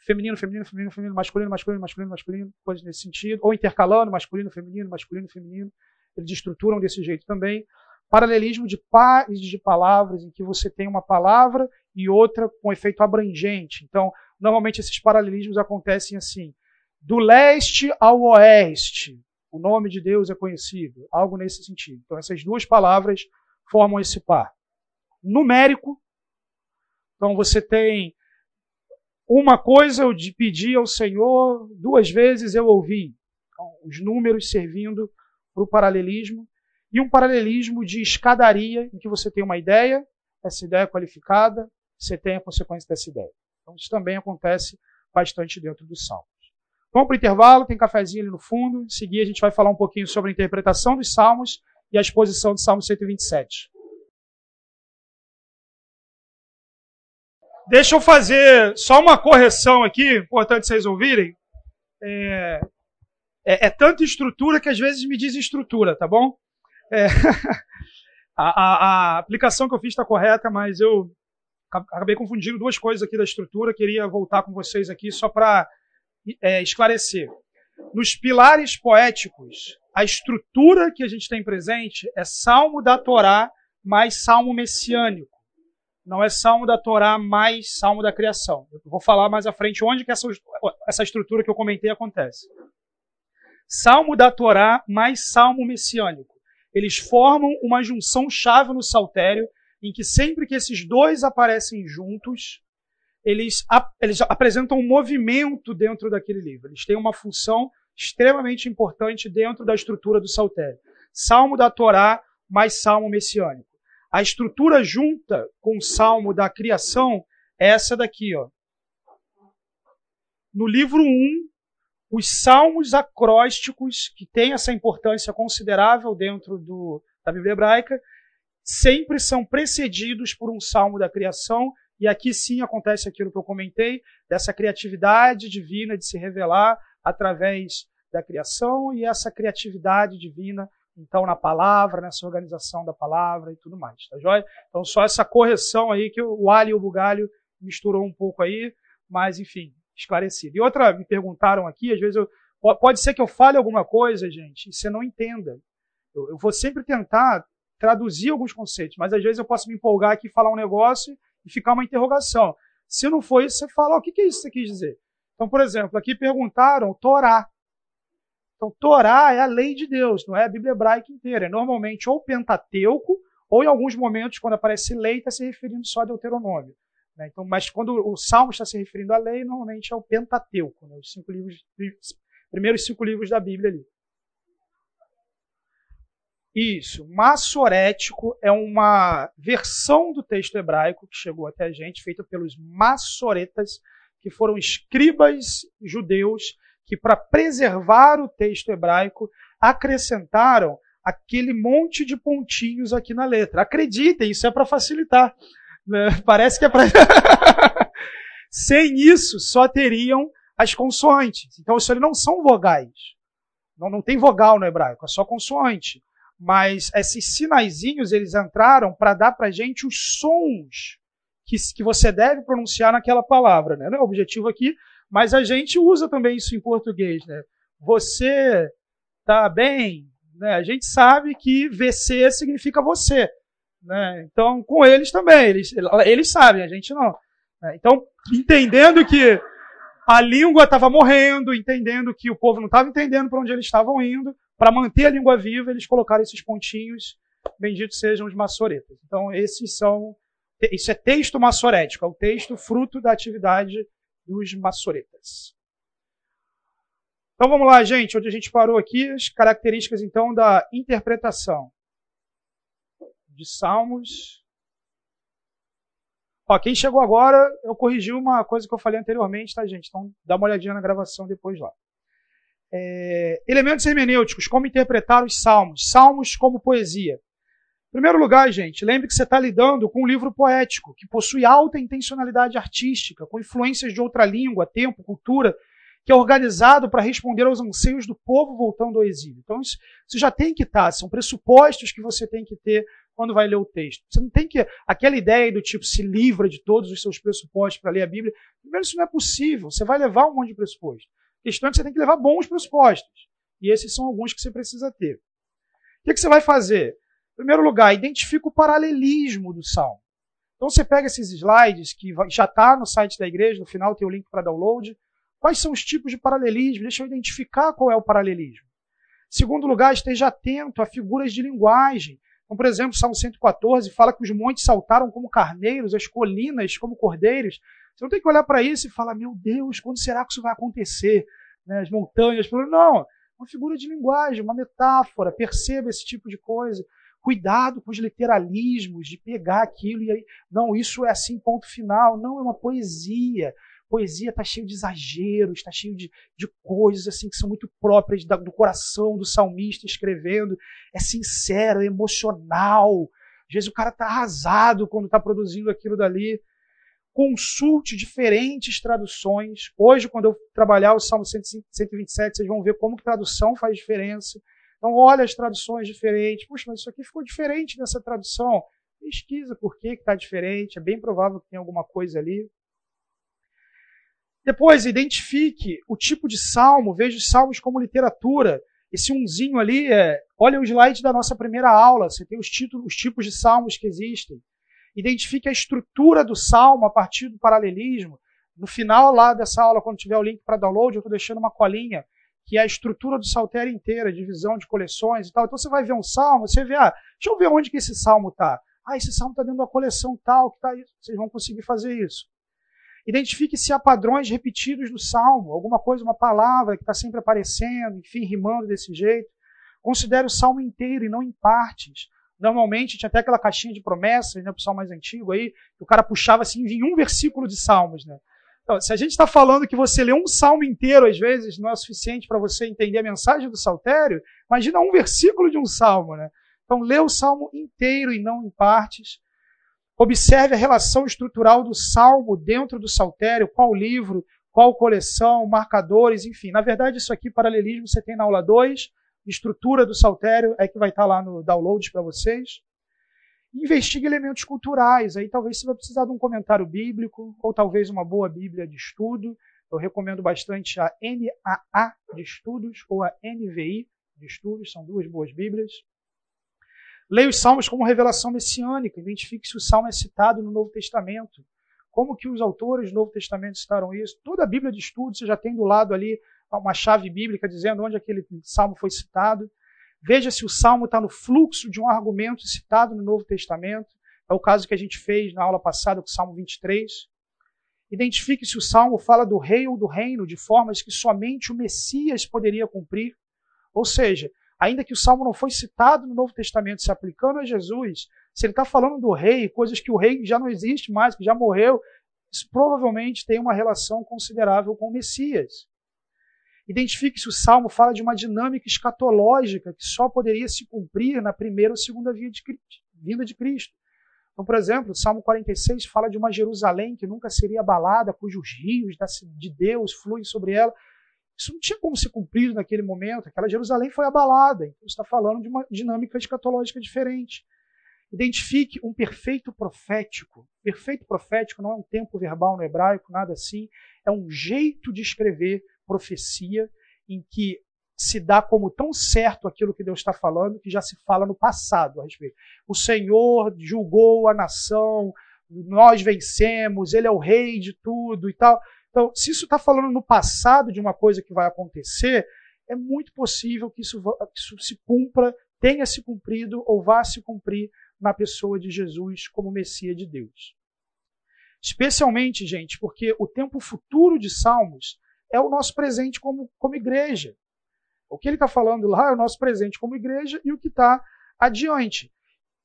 feminino, feminino, feminino, feminino, masculino, masculino, masculino, masculino, coisas nesse sentido, ou intercalando masculino, feminino, masculino, feminino. Eles estruturam desse jeito também. Paralelismo de pares de palavras, em que você tem uma palavra e outra com efeito abrangente. Então, normalmente esses paralelismos acontecem assim: do leste ao oeste, o nome de Deus é conhecido, algo nesse sentido. Então, essas duas palavras formam esse par. Numérico, então você tem uma coisa eu pedi ao Senhor, duas vezes eu ouvi. Então, os números servindo para o paralelismo. E um paralelismo de escadaria, em que você tem uma ideia, essa ideia é qualificada, você tem a consequência dessa ideia. Então, isso também acontece bastante dentro dos Salmos. Vamos para o intervalo, tem cafezinho ali no fundo. Em seguida, a gente vai falar um pouquinho sobre a interpretação dos Salmos e a exposição do Salmo 127. Deixa eu fazer só uma correção aqui, importante vocês ouvirem. É, é, é tanta estrutura que às vezes me diz estrutura, tá bom? É, [laughs] a, a, a, aplicação que eu fiz está correta, mas eu acabei confundindo duas coisas aqui da estrutura. Queria voltar com vocês aqui só para é, esclarecer. Nos pilares poéticos, a estrutura que a gente tem presente é salmo da Torá mais salmo messiânico não é salmo da Torá mais salmo da criação. Eu vou falar mais à frente onde que essa, essa estrutura que eu comentei acontece. Salmo da Torá mais salmo messiânico. Eles formam uma junção chave no saltério, em que sempre que esses dois aparecem juntos, eles, eles apresentam um movimento dentro daquele livro. Eles têm uma função extremamente importante dentro da estrutura do saltério. Salmo da Torá mais salmo messiânico. A estrutura junta com o salmo da criação é essa daqui, ó. No livro 1, os salmos acrósticos, que têm essa importância considerável dentro do, da Bíblia hebraica, sempre são precedidos por um salmo da criação, e aqui sim acontece aquilo que eu comentei, dessa criatividade divina de se revelar através da criação, e essa criatividade divina então na palavra, nessa organização da palavra e tudo mais, tá joia? Então só essa correção aí que o alho e o bugalho misturou um pouco aí, mas enfim, esclarecido. E outra, me perguntaram aqui, às vezes eu, pode ser que eu fale alguma coisa, gente, e você não entenda. Eu, eu vou sempre tentar traduzir alguns conceitos, mas às vezes eu posso me empolgar aqui, falar um negócio e ficar uma interrogação. Se não for isso, você fala, o que, que é isso que você quis dizer? Então, por exemplo, aqui perguntaram Torá. Então, Torá é a lei de Deus, não é a Bíblia hebraica inteira. É normalmente ou Pentateuco, ou em alguns momentos, quando aparece lei, está se referindo só a Deuteronômio. Né? Então, mas quando o Salmo está se referindo à lei, normalmente é o Pentateuco, né? os cinco livros, primeiros cinco livros da Bíblia ali. Isso. Massorético é uma versão do texto hebraico que chegou até a gente, feita pelos massoretas, que foram escribas judeus que, para preservar o texto hebraico, acrescentaram aquele monte de pontinhos aqui na letra. Acreditem, isso é para facilitar. Né? [laughs] Parece que é para. [laughs] Sem isso, só teriam as consoantes. Então, isso não são vogais. Não, não tem vogal no hebraico, é só consoante mas esses sinaizinhos eles entraram para dar para gente os sons que, que você deve pronunciar naquela palavra, né? Não é o objetivo aqui, mas a gente usa também isso em português, né? Você tá bem, né? A gente sabe que VC significa você, né? Então com eles também, eles, eles sabem, a gente não. Né? Então entendendo que a língua estava morrendo, entendendo que o povo não estava entendendo para onde eles estavam indo, para manter a língua viva, eles colocaram esses pontinhos, benditos sejam os maçoretas. Então, esses são. Isso é texto maçorético, é o texto fruto da atividade dos maçoretas. Então vamos lá, gente, onde a gente parou aqui, as características então da interpretação de Salmos. Ó, quem chegou agora, eu corrigi uma coisa que eu falei anteriormente, tá, gente? Então dá uma olhadinha na gravação depois lá. É, elementos hermenêuticos, como interpretar os salmos, salmos como poesia. Em primeiro lugar, gente, lembre que você está lidando com um livro poético, que possui alta intencionalidade artística, com influências de outra língua, tempo, cultura, que é organizado para responder aos anseios do povo voltando ao exílio. Então, isso, isso já tem que estar, tá, são pressupostos que você tem que ter quando vai ler o texto. Você não tem que. Aquela ideia do tipo se livra de todos os seus pressupostos para ler a Bíblia. Primeiro, isso não é possível. Você vai levar um monte de pressupostos questão é que você tem que levar bons pressupostos. E esses são alguns que você precisa ter. O que, que você vai fazer? Em primeiro lugar, identifica o paralelismo do salmo. Então você pega esses slides que já está no site da igreja, no final tem o link para download. Quais são os tipos de paralelismo? Deixa eu identificar qual é o paralelismo. Segundo lugar, esteja atento a figuras de linguagem. Então, por exemplo, Salmo 114 fala que os montes saltaram como carneiros, as colinas como cordeiros. Você não tem que olhar para isso e falar, meu Deus, quando será que isso vai acontecer? Né, as montanhas. Não, uma figura de linguagem, uma metáfora. Perceba esse tipo de coisa. Cuidado com os literalismos, de pegar aquilo e aí, não, isso é assim, ponto final. Não, é uma poesia. Poesia está cheio de exageros, está cheio de, de coisas assim que são muito próprias da, do coração do salmista escrevendo. É sincero, é emocional. Às vezes o cara está arrasado quando está produzindo aquilo dali consulte diferentes traduções. Hoje, quando eu trabalhar o Salmo 127, vocês vão ver como que tradução faz diferença. Então, olha as traduções diferentes. Puxa, mas isso aqui ficou diferente nessa tradução. Pesquisa por que está diferente. É bem provável que tenha alguma coisa ali. Depois, identifique o tipo de salmo. Veja os salmos como literatura. Esse umzinho ali é. Olha o slide da nossa primeira aula. Você tem os, títulos, os tipos de salmos que existem identifique a estrutura do salmo a partir do paralelismo. No final lá dessa aula, quando tiver o link para download, eu estou deixando uma colinha que é a estrutura do saltério inteira, divisão de coleções e tal. Então você vai ver um salmo, você vê, ah, deixa eu ver onde que esse salmo está. Ah, esse salmo está dentro da coleção tal, que está aí. Vocês vão conseguir fazer isso. Identifique se há padrões repetidos no salmo, alguma coisa, uma palavra que está sempre aparecendo, enfim, rimando desse jeito. Considere o salmo inteiro e não em partes. Normalmente tinha até aquela caixinha de promessas, né, o pessoal mais antigo aí, que o cara puxava assim, vinha um versículo de salmos, né? Então, se a gente está falando que você lê um salmo inteiro, às vezes, não é suficiente para você entender a mensagem do saltério, imagina um versículo de um salmo, né? Então, lê o salmo inteiro e não em partes. Observe a relação estrutural do salmo dentro do saltério, qual livro, qual coleção, marcadores, enfim. Na verdade, isso aqui, paralelismo, você tem na aula 2 estrutura do saltério é que vai estar lá no download para vocês. Investigue elementos culturais, aí talvez você vai precisar de um comentário bíblico, ou talvez uma boa bíblia de estudo. Eu recomendo bastante a NAA de estudos ou a NVI de estudos, são duas boas bíblias. Leia os salmos como revelação messiânica, identifique se o salmo é citado no Novo Testamento. Como que os autores do Novo Testamento citaram isso? Toda a Bíblia de estudo você já tem do lado ali uma chave bíblica dizendo onde aquele salmo foi citado. Veja se o salmo está no fluxo de um argumento citado no Novo Testamento. É o caso que a gente fez na aula passada com o Salmo 23. Identifique se o Salmo fala do rei ou do reino de formas que somente o Messias poderia cumprir. Ou seja, ainda que o Salmo não foi citado no Novo Testamento se aplicando a Jesus, se ele está falando do rei, coisas que o rei já não existe mais, que já morreu, isso provavelmente tem uma relação considerável com o Messias. Identifique se o Salmo fala de uma dinâmica escatológica que só poderia se cumprir na primeira ou segunda vinda de Cristo. Então, por exemplo, o Salmo 46 fala de uma Jerusalém que nunca seria abalada, cujos rios de Deus fluem sobre ela. Isso não tinha como ser cumprido naquele momento. Aquela Jerusalém foi abalada. Então, está falando de uma dinâmica escatológica diferente. Identifique um perfeito profético. Perfeito profético não é um tempo verbal no hebraico, nada assim. É um jeito de escrever profecia em que se dá como tão certo aquilo que Deus está falando que já se fala no passado a respeito. O Senhor julgou a nação, nós vencemos, Ele é o rei de tudo e tal. Então, se isso está falando no passado de uma coisa que vai acontecer, é muito possível que isso, que isso se cumpra, tenha se cumprido ou vá se cumprir na pessoa de Jesus como Messias de Deus. Especialmente, gente, porque o tempo futuro de Salmos é o nosso presente como, como igreja. O que ele está falando lá é o nosso presente como igreja e o que está adiante.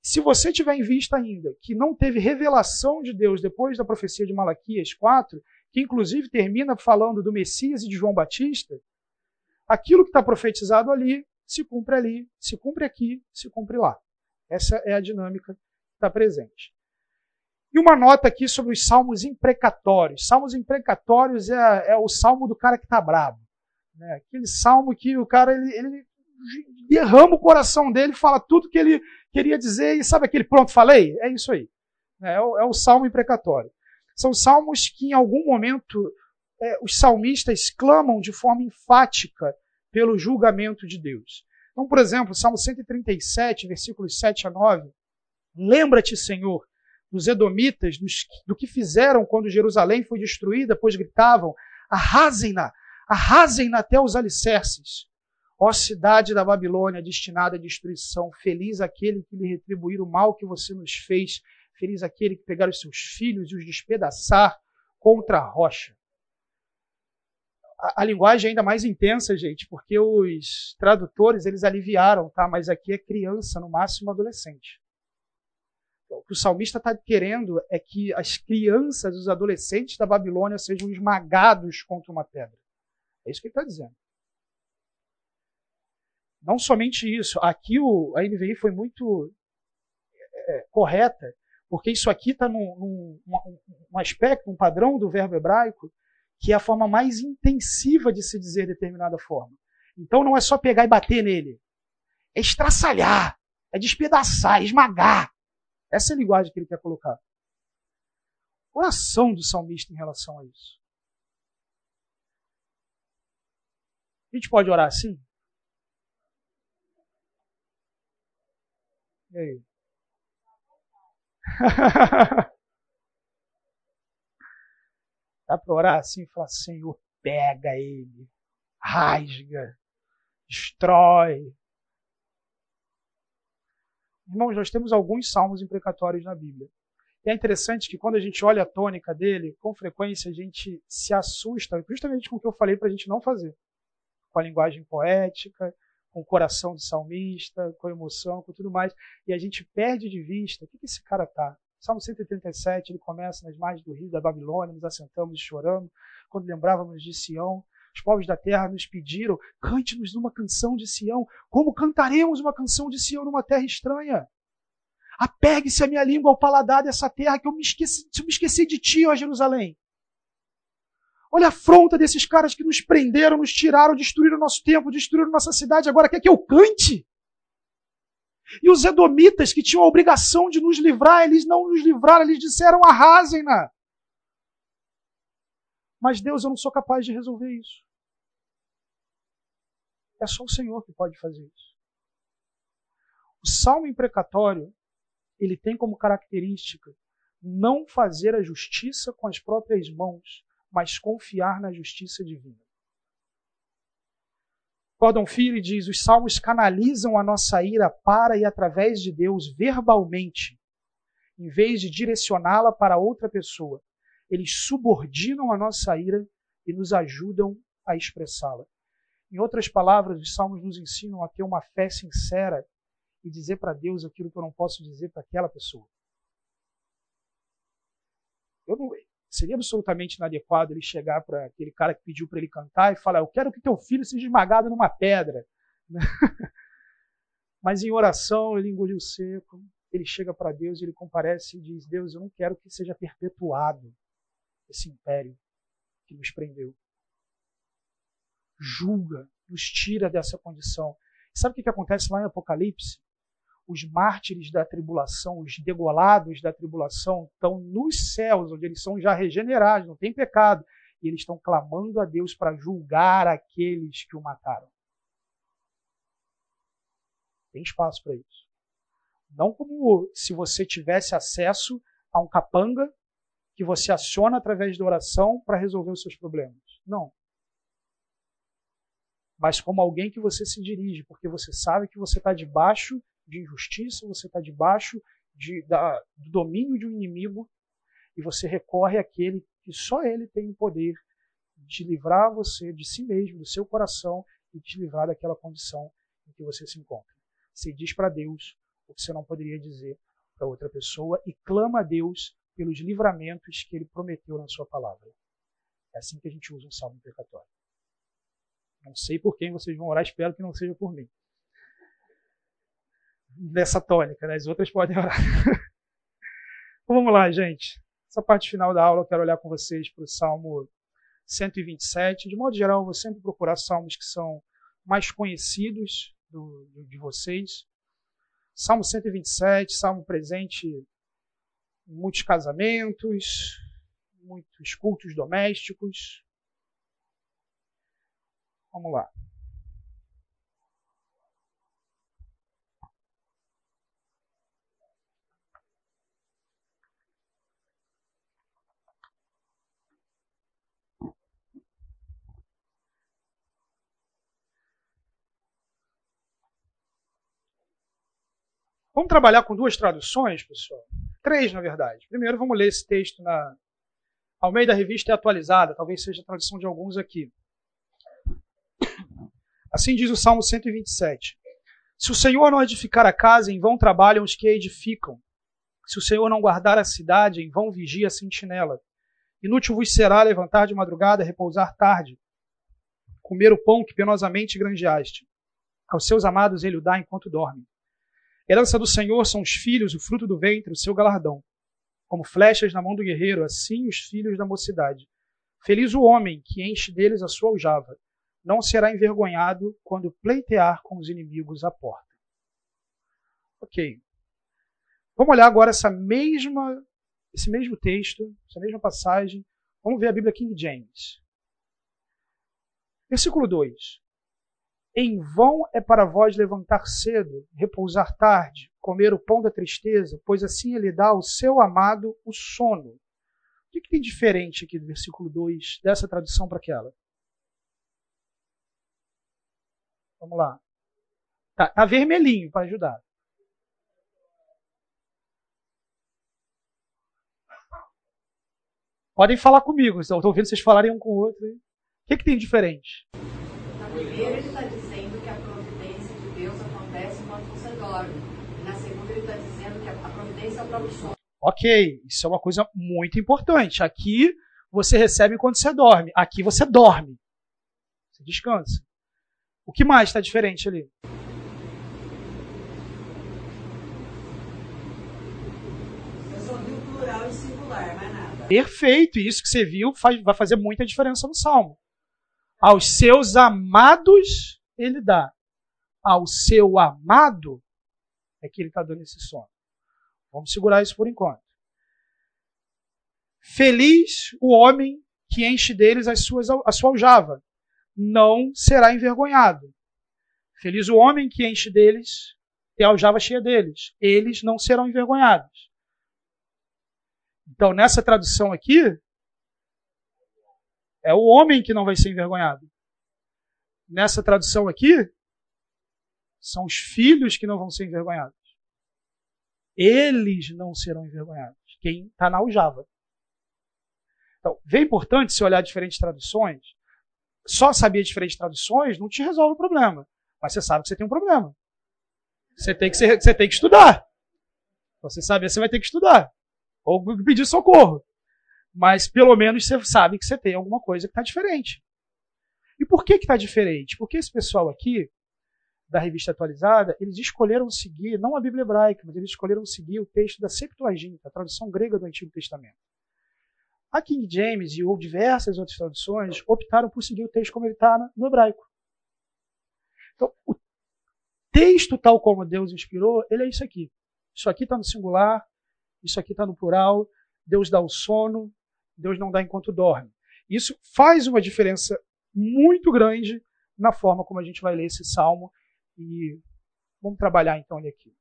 Se você tiver em vista ainda que não teve revelação de Deus depois da profecia de Malaquias 4, que inclusive termina falando do Messias e de João Batista, aquilo que está profetizado ali se cumpre ali, se cumpre aqui, se cumpre lá. Essa é a dinâmica que está presente. E uma nota aqui sobre os salmos imprecatórios. Salmos imprecatórios é, é o salmo do cara que está bravo. Né? Aquele salmo que o cara ele, ele derrama o coração dele, fala tudo que ele queria dizer e sabe aquele pronto, falei? É isso aí. É o, é o salmo imprecatório. São salmos que em algum momento é, os salmistas clamam de forma enfática pelo julgamento de Deus. Então, por exemplo, Salmo 137, versículos 7 a 9. Lembra-te, Senhor, dos Edomitas, dos, do que fizeram quando Jerusalém foi destruída, pois gritavam: arrasem-na, arrasem-na até os alicerces. Ó cidade da Babilônia, destinada à destruição, feliz aquele que lhe retribuir o mal que você nos fez, feliz aquele que pegar os seus filhos e os despedaçar contra a rocha a, a, linguagem é ainda mais intensa, gente, porque os tradutores eles aliviaram, tá? Mas aqui é criança, no máximo adolescente. O que o salmista está querendo é que as crianças, os adolescentes da Babilônia sejam esmagados contra uma pedra. É isso que ele está dizendo. Não somente isso, aqui o, a NVI foi muito é, é, correta, porque isso aqui está num, num, num aspecto, um padrão do verbo hebraico, que é a forma mais intensiva de se dizer determinada forma. Então não é só pegar e bater nele. É estraçalhar, é despedaçar, é esmagar. Essa é a linguagem que ele quer colocar. Oração do salmista em relação a isso. A gente pode orar assim? E aí? [laughs] Dá para orar assim e falar: Senhor, pega ele, rasga, destrói. Irmãos, nós temos alguns salmos imprecatórios na Bíblia. E é interessante que quando a gente olha a tônica dele, com frequência a gente se assusta, justamente com o que eu falei para a gente não fazer. Com a linguagem poética, com o coração do salmista, com emoção, com tudo mais. E a gente perde de vista o que, esse cara tá. Salmo 137, ele começa nas margens do rio da Babilônia, nos assentamos chorando, quando lembrávamos de Sião. Os povos da terra nos pediram, cante-nos uma canção de Sião. Como cantaremos uma canção de Sião numa terra estranha? Apegue-se a minha língua ao paladar dessa terra, que eu me esqueci, eu me esqueci de ti, ó Jerusalém. Olha a afronta desses caras que nos prenderam, nos tiraram, destruíram nosso tempo, destruíram nossa cidade. Agora quer que eu cante? E os edomitas, que tinham a obrigação de nos livrar, eles não nos livraram, eles disseram: arrasem-na. Mas Deus, eu não sou capaz de resolver isso. É só o Senhor que pode fazer isso. O salmo imprecatório, ele tem como característica não fazer a justiça com as próprias mãos, mas confiar na justiça divina. Gordon Fee diz: os salmos canalizam a nossa ira para e através de Deus verbalmente, em vez de direcioná-la para outra pessoa, eles subordinam a nossa ira e nos ajudam a expressá-la. Em outras palavras, os salmos nos ensinam a ter uma fé sincera e dizer para Deus aquilo que eu não posso dizer para aquela pessoa. Eu não, seria absolutamente inadequado ele chegar para aquele cara que pediu para ele cantar e falar: Eu quero que teu filho seja esmagado numa pedra. [laughs] Mas em oração ele engoliu seco, ele chega para Deus, ele comparece e diz: Deus, eu não quero que seja perpetuado esse império que nos prendeu. Julga, nos tira dessa condição. Sabe o que, acontece lá em Apocalipse? Os mártires da tribulação, os degolados da tribulação, estão nos céus, onde eles são já regenerados, não tem pecado. E eles estão clamando a Deus para julgar aqueles que o mataram. Tem espaço para isso. Não como se você tivesse acesso a um capanga que você aciona através da oração para resolver os seus problemas. Não. Mas como alguém que você se dirige, porque você sabe que você está debaixo de injustiça, você está debaixo de, da, do domínio de um inimigo e você recorre àquele que só ele tem o poder de livrar você de si mesmo, do seu coração e te livrar daquela condição em que você se encontra. Você diz para Deus o que você não poderia dizer para outra pessoa e clama a Deus pelos livramentos que ele prometeu na sua palavra. É assim que a gente usa um salmo imprecatório. Não sei por quem vocês vão orar, espero que não seja por mim. Nessa tônica, né? As outras podem [laughs] orar. então, vamos lá, gente. Essa parte final da aula eu quero olhar com vocês para o Salmo 127. De modo geral, eu vou sempre procurar salmos que são mais conhecidos do, de vocês. Salmo 127, salmo presente em muitos casamentos, muitos cultos domésticos. Vamos lá. Vamos trabalhar com duas traduções, pessoal? Três, na verdade. Primeiro, vamos ler esse texto na Almeida Revista é atualizada, talvez seja a tradução de alguns aqui. Assim diz o Salmo 127. Se o Senhor não edificar a casa, em vão trabalham os que a edificam. Se o Senhor não guardar a cidade, em vão vigia a sentinela. Inútil vos será levantar de madrugada, repousar tarde, comer o pão que penosamente granjeaste. Aos seus amados ele o dá enquanto dorme. Herança do Senhor são os filhos, o fruto do ventre, o seu galardão. Como flechas na mão do guerreiro, assim os filhos da mocidade. Feliz o homem que enche deles a sua aljava. Não será envergonhado quando pleitear com os inimigos à porta. Ok. Vamos olhar agora essa mesma, esse mesmo texto, essa mesma passagem. Vamos ver a Bíblia King James. Versículo 2. Em vão é para vós levantar cedo, repousar tarde, comer o pão da tristeza, pois assim ele dá ao seu amado o sono. O que, que tem diferente aqui do versículo 2 dessa tradução para aquela? Vamos lá. Tá, tá vermelhinho para ajudar. Podem falar comigo, estou ouvindo vocês falarem um com o outro. O que, que tem diferente? Na primeira ele está dizendo que a providência de Deus acontece enquanto você dorme. E na segunda ele está dizendo que a providência é o próprio sono. Ok, isso é uma coisa muito importante. Aqui você recebe quando você dorme. Aqui você dorme. Você descansa. O que mais está diferente ali? Eu só vi o plural e singular, mais nada. Perfeito, isso que você viu faz, vai fazer muita diferença no salmo. Aos seus amados, ele dá. Ao seu amado, é que ele está dando esse sono. Vamos segurar isso por enquanto. Feliz o homem que enche deles as suas, a sua aljava, não será envergonhado. Feliz o homem que enche deles e a aljava cheia deles, eles não serão envergonhados. Então, nessa tradução aqui, é o homem que não vai ser envergonhado. Nessa tradução aqui, são os filhos que não vão ser envergonhados. Eles não serão envergonhados. Quem está na aljava. Então, vê importante se olhar diferentes traduções. Só saber diferentes traduções não te resolve o problema. Mas você sabe que você tem um problema. Você tem que, ser, você tem que estudar. Você sabe, você vai ter que estudar. Ou pedir socorro. Mas pelo menos você sabe que você tem alguma coisa que está diferente. E por que está diferente? Porque esse pessoal aqui, da revista atualizada, eles escolheram seguir, não a Bíblia hebraica, mas eles escolheram seguir o texto da Septuaginta, a tradução grega do Antigo Testamento. A King James e ou diversas outras traduções optaram por seguir o texto como ele está no hebraico. Então, o texto tal como Deus inspirou, ele é isso aqui. Isso aqui está no singular, isso aqui está no plural. Deus dá o sono, Deus não dá enquanto dorme. Isso faz uma diferença muito grande na forma como a gente vai ler esse salmo. E vamos trabalhar então ele aqui.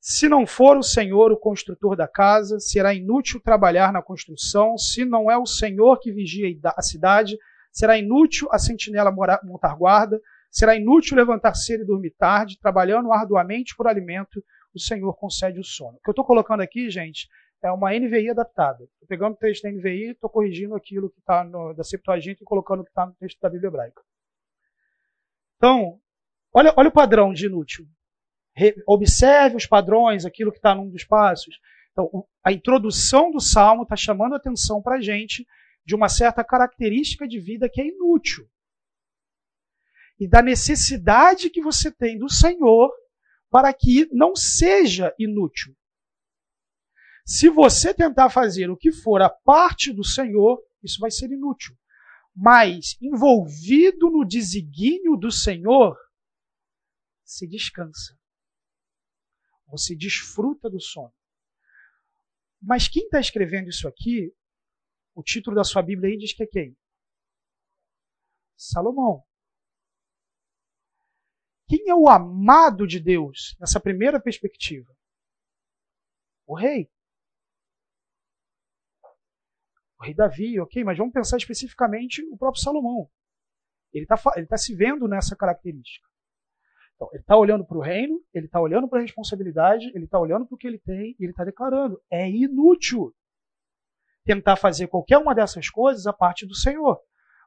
Se não for o Senhor o construtor da casa, será inútil trabalhar na construção. Se não é o Senhor que vigia a cidade, será inútil a sentinela montar guarda. Será inútil levantar cedo e dormir tarde, trabalhando arduamente por alimento, o Senhor concede o sono. O que eu estou colocando aqui, gente, é uma NVI adaptada. Estou pegando o texto da NVI estou corrigindo aquilo que está da Septuaginta e colocando o que está no texto da Bíblia hebraica. Então, olha, olha o padrão de inútil. Re, observe os padrões, aquilo que está num dos passos. Então, a introdução do Salmo está chamando a atenção para a gente de uma certa característica de vida que é inútil. E da necessidade que você tem do Senhor para que não seja inútil. Se você tentar fazer o que for a parte do Senhor, isso vai ser inútil. Mas envolvido no desígnio do Senhor, se descansa. Você desfruta do sono. Mas quem está escrevendo isso aqui, o título da sua Bíblia aí diz que é quem? Salomão. Quem é o amado de Deus nessa primeira perspectiva? O rei o rei Davi, ok, mas vamos pensar especificamente o próprio Salomão. Ele está ele tá se vendo nessa característica. Então, ele está olhando para o reino, ele está olhando para a responsabilidade, ele está olhando para o que ele tem e ele está declarando: é inútil tentar fazer qualquer uma dessas coisas a parte do Senhor.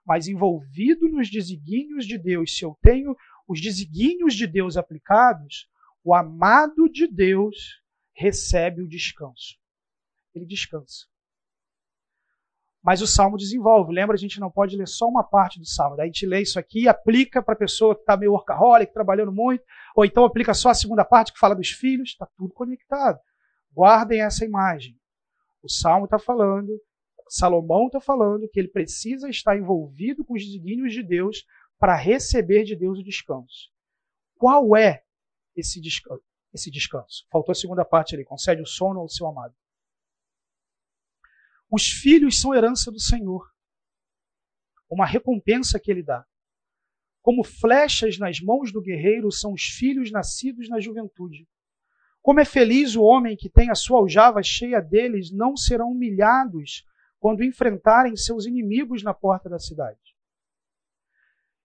Mas envolvido nos desígnios de Deus, se eu tenho os desígnios de Deus aplicados, o amado de Deus recebe o descanso. Ele descansa. Mas o salmo desenvolve. Lembra, a gente não pode ler só uma parte do salmo. Daí a gente lê isso aqui aplica para a pessoa que está meio workaholic, trabalhando muito, ou então aplica só a segunda parte que fala dos filhos. Está tudo conectado. Guardem essa imagem. O salmo está falando, Salomão está falando que ele precisa estar envolvido com os desígnios de Deus para receber de Deus o descanso. Qual é esse descanso? Esse descanso. Faltou a segunda parte ali. Concede o sono ao seu amado. Os filhos são herança do Senhor, uma recompensa que ele dá. Como flechas nas mãos do guerreiro são os filhos nascidos na juventude. Como é feliz o homem que tem a sua aljava cheia deles, não serão humilhados quando enfrentarem seus inimigos na porta da cidade.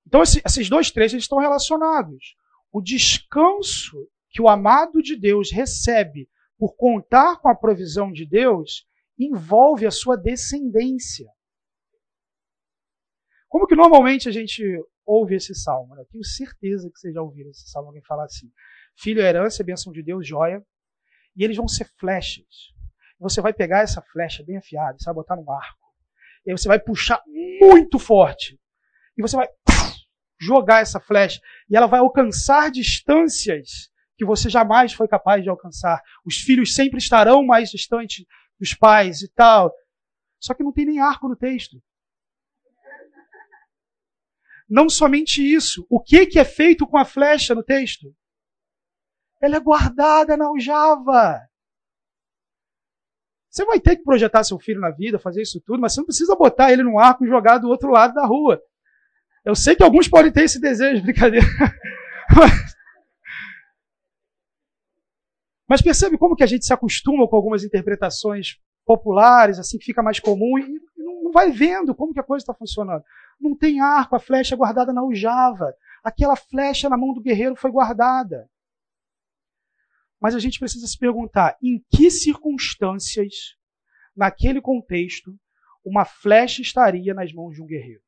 Então, esses dois trechos estão relacionados. O descanso que o amado de Deus recebe por contar com a provisão de Deus envolve a sua descendência. Como que normalmente a gente ouve esse salmo? Eu tenho certeza que vocês já ouviram esse salmo, alguém falar assim. Filho é herança, é bênção de Deus, joia. E eles vão ser flechas. Você vai pegar essa flecha bem afiada, você vai botar num arco. E aí você vai puxar muito forte. E você vai jogar essa flecha. E ela vai alcançar distâncias que você jamais foi capaz de alcançar. Os filhos sempre estarão mais distantes dos pais e tal. Só que não tem nem arco no texto. Não somente isso. O que, que é feito com a flecha no texto? Ela é guardada na aljava. Você vai ter que projetar seu filho na vida, fazer isso tudo, mas você não precisa botar ele no arco e jogar do outro lado da rua. Eu sei que alguns podem ter esse desejo, brincadeira. [laughs] Mas, mas percebe como que a gente se acostuma com algumas interpretações populares, assim, que fica mais comum e não vai vendo como que a coisa está funcionando. Não tem arco, a flecha é guardada na aljava. Aquela flecha na mão do guerreiro foi guardada. Mas a gente precisa se perguntar em que circunstâncias, naquele contexto, uma flecha estaria nas mãos de um guerreiro.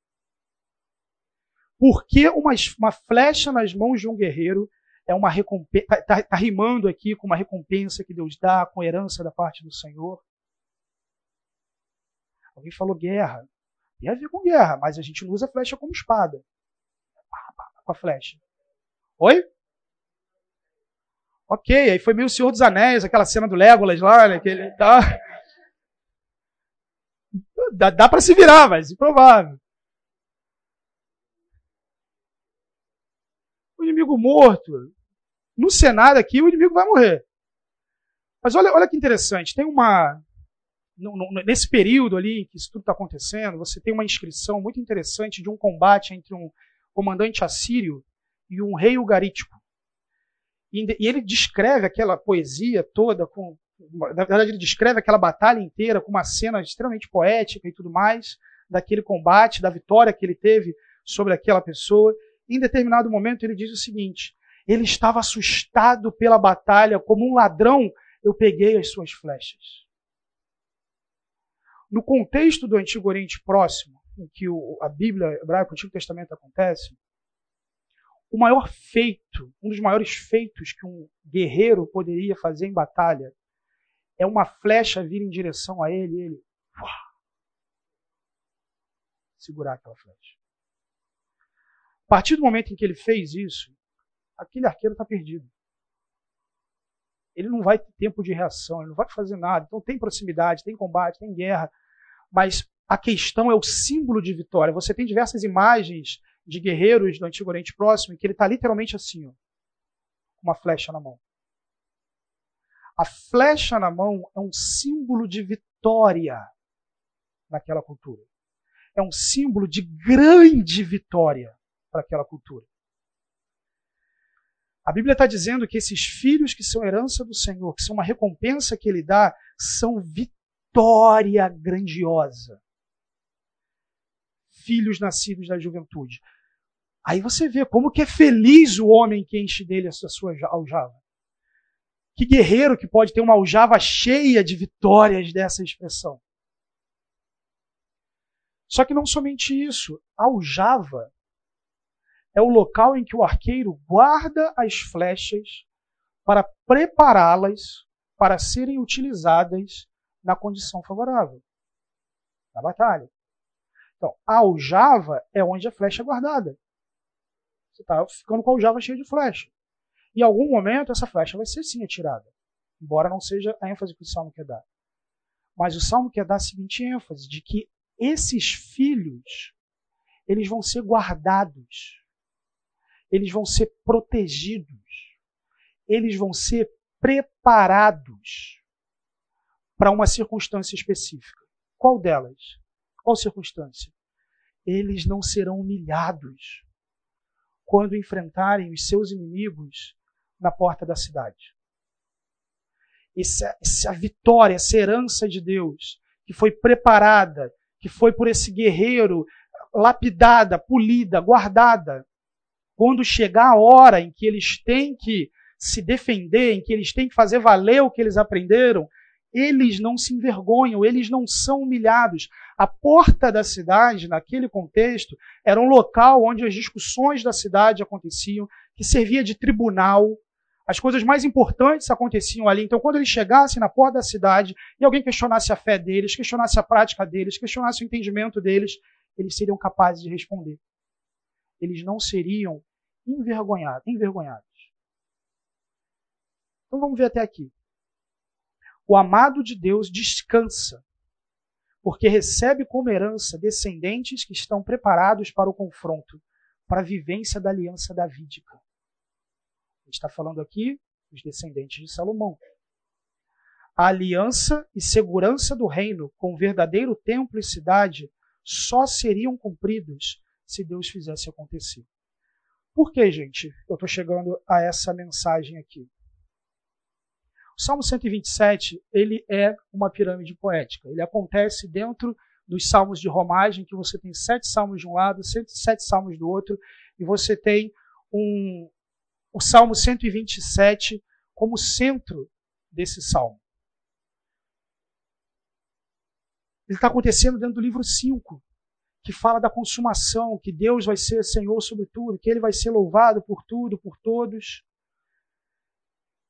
Por que uma, uma flecha nas mãos de um guerreiro é uma recompensa, está tá, tá rimando aqui com uma recompensa que Deus dá, com herança da parte do Senhor? Alguém falou guerra. Tem a ver com guerra, mas a gente não usa flecha como espada. Com a flecha. Oi? Ok, aí foi meio Senhor dos Anéis, aquela cena do Legolas lá, né? Que ele tá... Dá, dá para se virar, mas improvável. O inimigo morto. No cenário aqui, o inimigo vai morrer. Mas olha, olha que interessante. Tem uma. nesse período ali em que isso tudo está acontecendo, você tem uma inscrição muito interessante de um combate entre um comandante assírio e um rei ugarítico. E ele descreve aquela poesia toda, com, na verdade, ele descreve aquela batalha inteira com uma cena extremamente poética e tudo mais, daquele combate, da vitória que ele teve sobre aquela pessoa. E em determinado momento ele diz o seguinte: ele estava assustado pela batalha, como um ladrão, eu peguei as suas flechas. No contexto do Antigo Oriente Próximo, em que a Bíblia hebraica, o Antigo Testamento acontece, o maior feito, um dos maiores feitos que um guerreiro poderia fazer em batalha é uma flecha vir em direção a ele e ele segurar aquela flecha. A partir do momento em que ele fez isso, aquele arqueiro está perdido. Ele não vai ter tempo de reação, ele não vai fazer nada. Então tem proximidade, tem combate, tem guerra, mas a questão é o símbolo de vitória. Você tem diversas imagens de guerreiros do Antigo Oriente Próximo, em que ele está literalmente assim, ó, com uma flecha na mão. A flecha na mão é um símbolo de vitória naquela cultura. É um símbolo de grande vitória para aquela cultura. A Bíblia está dizendo que esses filhos que são herança do Senhor, que são uma recompensa que Ele dá, são vitória grandiosa. Filhos nascidos da juventude. Aí você vê como que é feliz o homem que enche dele a sua aljava. Que guerreiro que pode ter uma aljava cheia de vitórias dessa expressão. Só que não somente isso. A aljava é o local em que o arqueiro guarda as flechas para prepará-las para serem utilizadas na condição favorável, na batalha. Então, a aljava é onde a flecha é guardada. Você está ficando com a aljava cheia de flecha. Em algum momento, essa flecha vai ser sim atirada. Embora não seja a ênfase que o Salmo quer dar. Mas o Salmo quer dar a seguinte ênfase, de que esses filhos, eles vão ser guardados. Eles vão ser protegidos. Eles vão ser preparados para uma circunstância específica. Qual delas? Qual circunstância? Eles não serão humilhados quando enfrentarem os seus inimigos na porta da cidade. Essa, essa vitória, essa herança de Deus, que foi preparada, que foi por esse guerreiro lapidada, polida, guardada. Quando chegar a hora em que eles têm que se defender, em que eles têm que fazer valer o que eles aprenderam, eles não se envergonham, eles não são humilhados. A porta da cidade, naquele contexto, era um local onde as discussões da cidade aconteciam, que servia de tribunal. As coisas mais importantes aconteciam ali. Então, quando eles chegassem na porta da cidade e alguém questionasse a fé deles, questionasse a prática deles, questionasse o entendimento deles, eles seriam capazes de responder. Eles não seriam. Envergonhados. Então, vamos ver até aqui. O amado de Deus descansa, porque recebe como herança descendentes que estão preparados para o confronto, para a vivência da aliança davídica. A gente está falando aqui dos descendentes de Salomão. A aliança e segurança do reino com o verdadeiro templo e cidade só seriam cumpridos se Deus fizesse acontecer. Por que, gente, eu estou chegando a essa mensagem aqui? O Salmo 127, ele é uma pirâmide poética. Ele acontece dentro dos salmos de romagem, que você tem sete salmos de um lado, sete salmos do outro, e você tem um, o Salmo 127 como centro desse salmo. Ele está acontecendo dentro do livro 5, que fala da consumação, que Deus vai ser Senhor sobre tudo, que Ele vai ser louvado por tudo, por todos.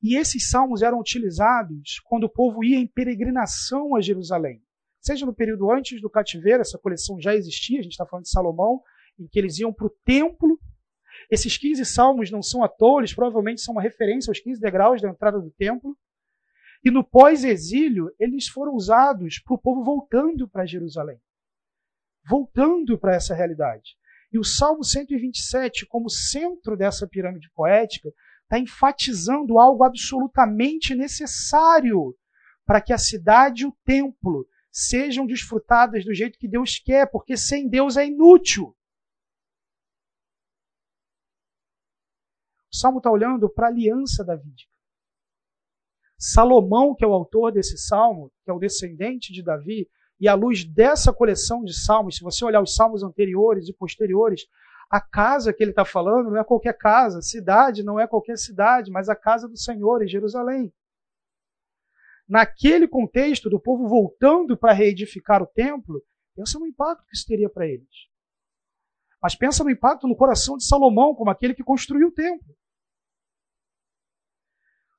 E esses salmos eram utilizados quando o povo ia em peregrinação a Jerusalém. Seja no período antes do cativeiro, essa coleção já existia, a gente está falando de Salomão, em que eles iam para o templo. Esses 15 salmos não são à toa, eles provavelmente são uma referência aos 15 degraus da entrada do templo. E no pós-exílio, eles foram usados para o povo voltando para Jerusalém. Voltando para essa realidade. E o Salmo 127, como centro dessa pirâmide poética, está enfatizando algo absolutamente necessário para que a cidade e o templo sejam desfrutadas do jeito que Deus quer, porque sem Deus é inútil. O Salmo está olhando para a aliança davídica. Salomão, que é o autor desse salmo, que é o descendente de Davi, e à luz dessa coleção de salmos, se você olhar os salmos anteriores e posteriores, a casa que ele está falando não é qualquer casa, cidade não é qualquer cidade, mas a casa do Senhor em Jerusalém. Naquele contexto do povo voltando para reedificar o templo, pensa no impacto que isso teria para eles. Mas pensa no impacto no coração de Salomão, como aquele que construiu o templo.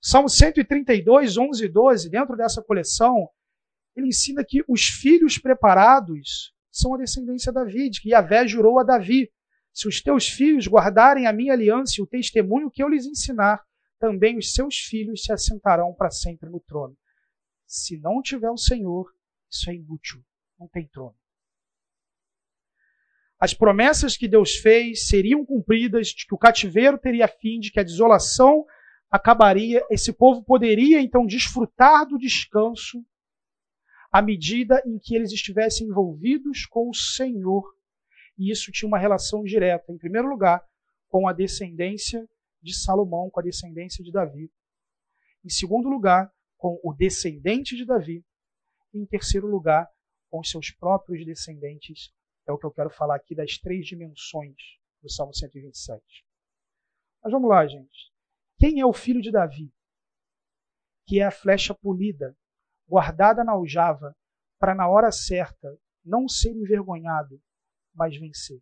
Salmo 132, 11 e 12, dentro dessa coleção, ele ensina que os filhos preparados são a descendência de Davi, que Yahvé jurou a Davi. Se os teus filhos guardarem a minha aliança e o testemunho que eu lhes ensinar, também os seus filhos se assentarão para sempre no trono. Se não tiver o Senhor, isso é inútil, não tem trono. As promessas que Deus fez seriam cumpridas, de que o cativeiro teria fim, de que a desolação acabaria, esse povo poderia então desfrutar do descanso à medida em que eles estivessem envolvidos com o Senhor. E isso tinha uma relação direta, em primeiro lugar, com a descendência de Salomão, com a descendência de Davi. Em segundo lugar, com o descendente de Davi. E em terceiro lugar, com os seus próprios descendentes. É o que eu quero falar aqui das três dimensões do Salmo 127. Mas vamos lá, gente. Quem é o filho de Davi? Que é a flecha polida, guardada na aljava, para na hora certa não ser envergonhado, mas vencer.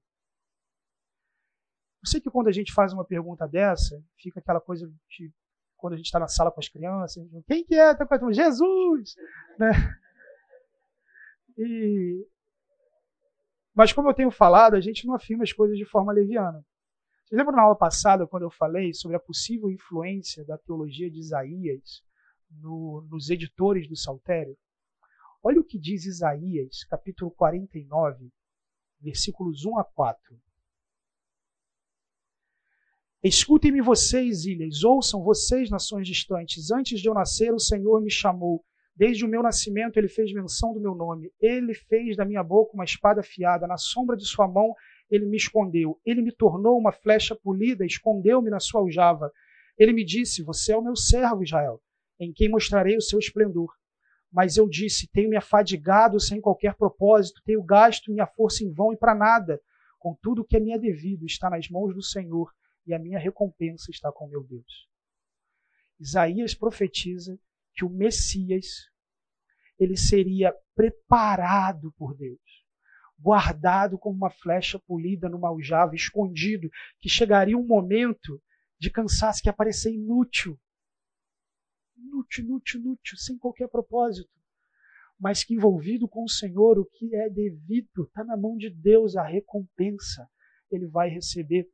Eu sei que quando a gente faz uma pergunta dessa, fica aquela coisa de quando a gente está na sala com as crianças, quem que é? Jesus! [laughs] Né? E... Mas como eu tenho falado, a gente não afirma as coisas de forma leviana. Vocês lembram na aula passada, quando eu falei sobre a possível influência da teologia de Isaías no, nos editores do Saltério? Olha o que diz Isaías, capítulo 49, versículos 1 a 4. Escutem-me vocês, ilhas, ouçam vocês, nações distantes. Antes de eu nascer, o Senhor me chamou. Desde o meu nascimento, ele fez menção do meu nome. Ele fez da minha boca uma espada afiada. Na sombra de sua mão, ele me escondeu. Ele me tornou uma flecha polida, escondeu-me na sua aljava. Ele me disse: Você é o meu servo, Israel, em quem mostrarei o seu esplendor. Mas eu disse: Tenho me afadigado sem qualquer propósito, tenho gasto minha força em vão e para nada. Contudo, o que é minha devido está nas mãos do Senhor, e a minha recompensa está com meu Deus. Isaías profetiza que o Messias ele seria preparado por Deus guardado como uma flecha polida numa aljava, escondido, que chegaria um momento de cansaço que ia parecer inútil. Inútil, inútil, inútil, sem qualquer propósito. Mas que envolvido com o Senhor, o que é devido, está na mão de Deus a recompensa. Ele vai receber.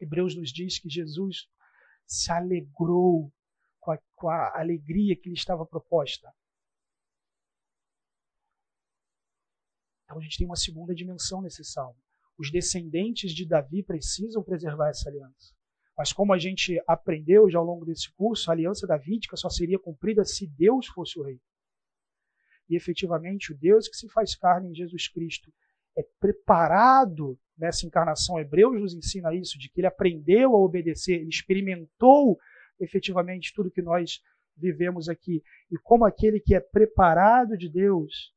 Hebreus nos diz que Jesus se alegrou com a, com a alegria que lhe estava proposta. Então a gente tem uma segunda dimensão nesse salmo. Os descendentes de Davi precisam preservar essa aliança. Mas como a gente aprendeu já ao longo desse curso, a aliança davídica só seria cumprida se Deus fosse o rei. E efetivamente, o Deus que se faz carne em Jesus Cristo é preparado nessa encarnação. Hebreus nos ensina isso, de que ele aprendeu a obedecer, ele experimentou efetivamente tudo que nós vivemos aqui. E como aquele que é preparado de Deus,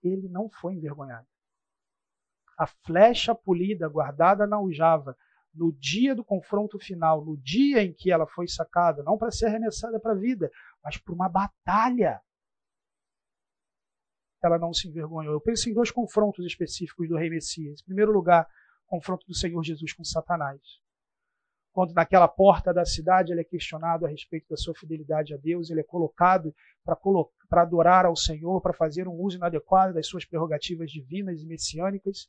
ele não foi envergonhado. A flecha polida guardada na aljava no dia do confronto final, no dia em que ela foi sacada, não para ser arremessada para a vida, mas por uma batalha. Ela não se envergonhou. Eu penso em dois confrontos específicos do rei Messias. Em primeiro lugar, confronto do Senhor Jesus com Satanás. Quando naquela porta da cidade ele é questionado a respeito da sua fidelidade a Deus, ele é colocado para adorar ao Senhor, para fazer um uso inadequado das suas prerrogativas divinas e messiânicas.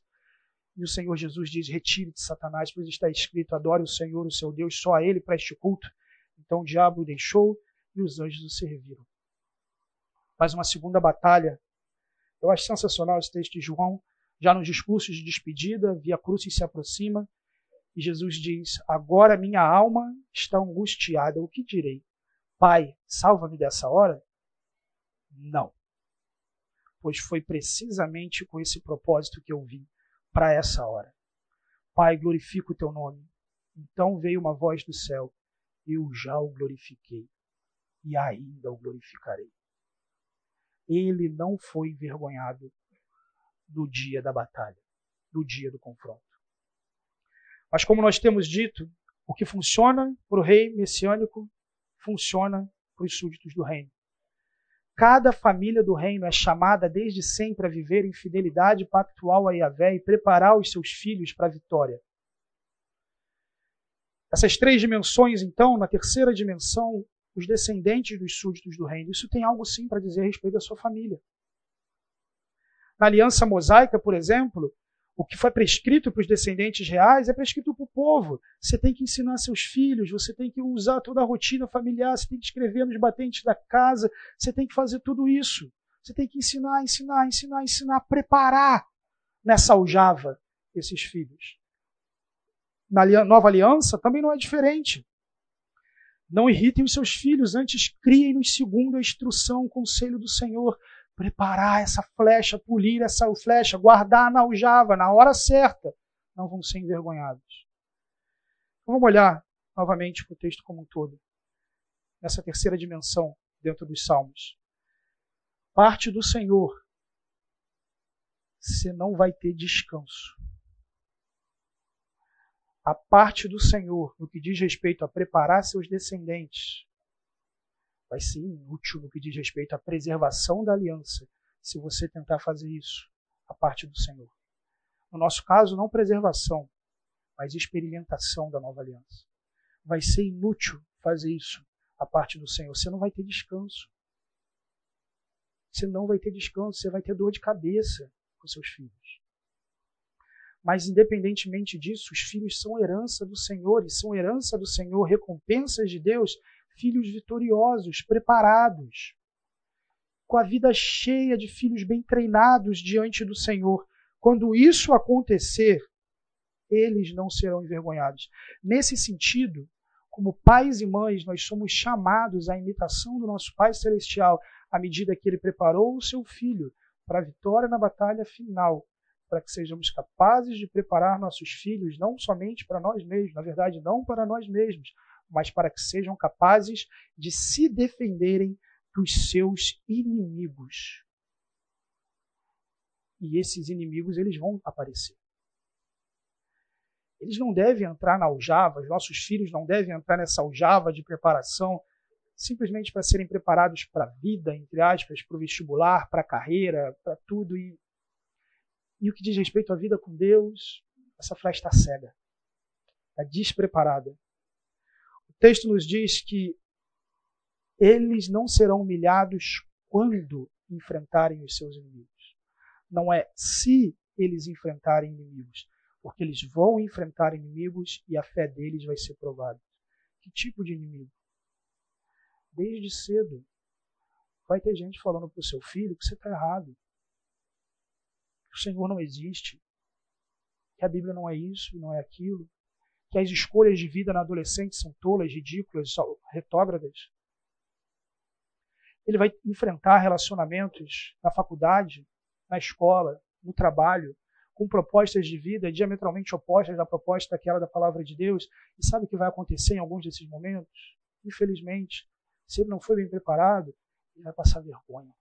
E o Senhor Jesus diz: Retire-te, Satanás, pois está escrito: Adore o Senhor, o seu Deus, só a ele preste culto. Então o diabo o deixou e os anjos o serviram. Mas uma segunda batalha. Eu acho sensacional esse texto de João. Já nos discursos de despedida, via cruz se aproxima, e Jesus diz: Agora minha alma está angustiada, o que direi? Pai, salva-me dessa hora? Não. Pois foi precisamente com esse propósito que eu vim para essa hora. Pai, glorifico o teu nome. Então veio uma voz do céu: Eu já o glorifiquei e ainda o glorificarei. Ele não foi envergonhado do dia da batalha, do dia do confronto. Mas como nós temos dito, o que funciona para o rei messiânico funciona para os súditos do reino. Cada família do reino é chamada desde sempre a viver em fidelidade pactual a Yahvé e preparar os seus filhos para a vitória. Essas três dimensões, então, na terceira dimensão, os descendentes dos súditos do reino. Isso tem algo sim para dizer a respeito da sua família. Na aliança mosaica, por exemplo, o que foi prescrito para os descendentes reais é prescrito para o povo. Você tem que ensinar seus filhos, você tem que usar toda a rotina familiar, você tem que escrever nos batentes da casa, você tem que fazer tudo isso. Você tem que ensinar, ensinar, ensinar, ensinar, preparar nessa aljava esses filhos. Na nova aliança também não é diferente. Não irritem os seus filhos, antes criem-nos segundo a instrução, o conselho do Senhor preparar essa flecha, polir essa flecha, guardar na aljava, na hora certa, não vão ser envergonhados. Então, vamos olhar novamente para o texto como um todo, nessa terceira dimensão dentro dos Salmos. Parte do Senhor, você não vai ter descanso. A parte do Senhor, no que diz respeito a preparar seus descendentes, vai ser inútil no que diz respeito à preservação da aliança se você tentar fazer isso a parte do Senhor. No nosso caso, não preservação, mas experimentação da nova aliança. Vai ser inútil fazer isso a parte do Senhor. Você não vai ter descanso. Você não vai ter descanso, você vai ter dor de cabeça com seus filhos. Mas, independentemente disso, os filhos são herança do Senhor, e são herança do Senhor, recompensas de Deus filhos vitoriosos, preparados, com a vida cheia de filhos bem treinados diante do Senhor. Quando isso acontecer, eles não serão envergonhados. Nesse sentido, como pais e mães, nós somos chamados à imitação do nosso Pai Celestial, à medida que ele preparou o seu filho para a vitória na batalha final, para que sejamos capazes de preparar nossos filhos não somente para nós mesmos, na verdade, não para nós mesmos, mas para que sejam capazes de se defenderem dos seus inimigos. E esses inimigos eles vão aparecer. Eles não devem entrar na aljava, os nossos filhos não devem entrar nessa aljava de preparação simplesmente para serem preparados para a vida, entre aspas, para o vestibular, para a carreira, para tudo. E, e o que diz respeito à vida com Deus, essa flecha está cega, está despreparada texto nos diz que eles não serão humilhados quando enfrentarem os seus inimigos. Não é se eles enfrentarem inimigos, porque eles vão enfrentar inimigos e a fé deles vai ser provada. Que tipo de inimigo? Desde cedo, vai ter gente falando para o seu filho que você está errado, que o Senhor não existe, que a Bíblia não é isso, não é aquilo, que as escolhas de vida na adolescente são tolas, ridículas, retógradas. Ele vai enfrentar relacionamentos na faculdade, na escola, no trabalho, com propostas de vida diametralmente opostas da proposta daquela da palavra de Deus. E sabe o que vai acontecer em alguns desses momentos? Infelizmente, se ele não foi bem preparado, ele vai passar vergonha.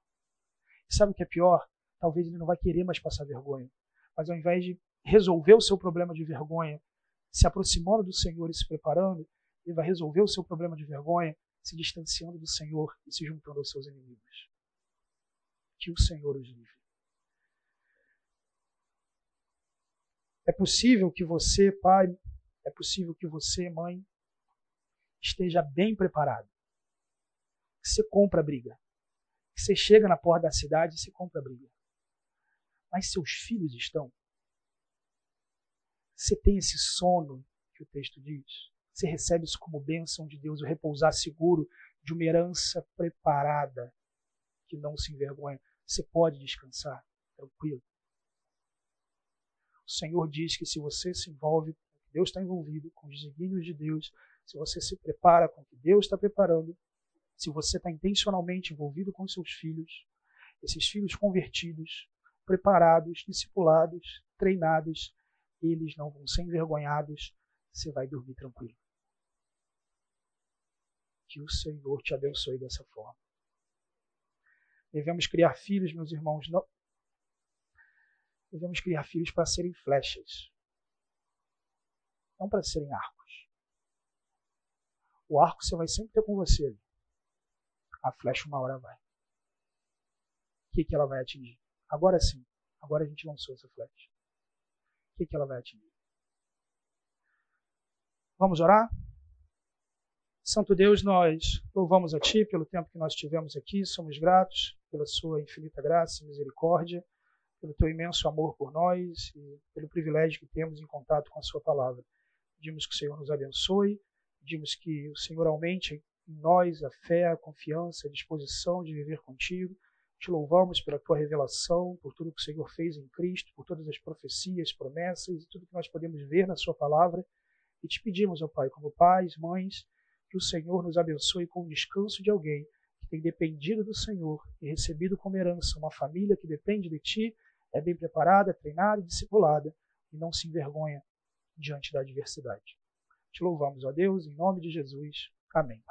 E sabe o que é pior? Talvez ele não vai querer mais passar vergonha. Mas ao invés de resolver o seu problema de vergonha, se aproximando do Senhor e se preparando, ele vai resolver o seu problema de vergonha, se distanciando do Senhor e se juntando aos seus inimigos. Que o Senhor os livre. É possível que você, pai, é possível que você, mãe, esteja bem preparado. Que você compra a briga. Que você chega na porta da cidade e você compra a briga. Mas seus filhos estão. Você tem esse sono que o texto diz. Você recebe isso como bênção de Deus, o repousar seguro de uma herança preparada que não se envergonha. Você pode descansar tranquilo. O Senhor diz que se você se envolve com o que Deus está envolvido, com os desígnios de Deus, se você se prepara com o que Deus está preparando, se você está intencionalmente envolvido com seus filhos, esses filhos convertidos, preparados, discipulados, treinados, eles não vão ser envergonhados, você vai dormir tranquilo. Que o Senhor te abençoe dessa forma. Devemos criar filhos, meus irmãos, não. Devemos criar filhos para serem flechas, não para serem arcos. O arco você vai sempre ter com você. A flecha uma hora vai. O que, que ela vai atingir? Agora sim. Agora a gente lançou essa flecha. Que, que ela vai atingir? Vamos orar? Santo Deus, nós louvamos a Ti pelo tempo que nós tivemos aqui, somos gratos pela Sua infinita graça e misericórdia, pelo Teu imenso amor por nós e pelo privilégio que temos em contato com a Sua palavra. Pedimos que o Senhor nos abençoe, pedimos que o Senhor aumente em nós a fé, a confiança, a disposição de viver contigo. Te louvamos pela tua revelação, por tudo que o Senhor fez em Cristo, por todas as profecias, promessas e tudo que nós podemos ver na Sua palavra. E te pedimos, ó Pai, como pais, mães, que o Senhor nos abençoe com o descanso de alguém que tem dependido do Senhor e recebido como herança uma família que depende de Ti, é bem preparada, treinada e discipulada e não se envergonha diante da adversidade. Te louvamos, ó Deus, em nome de Jesus. Amém.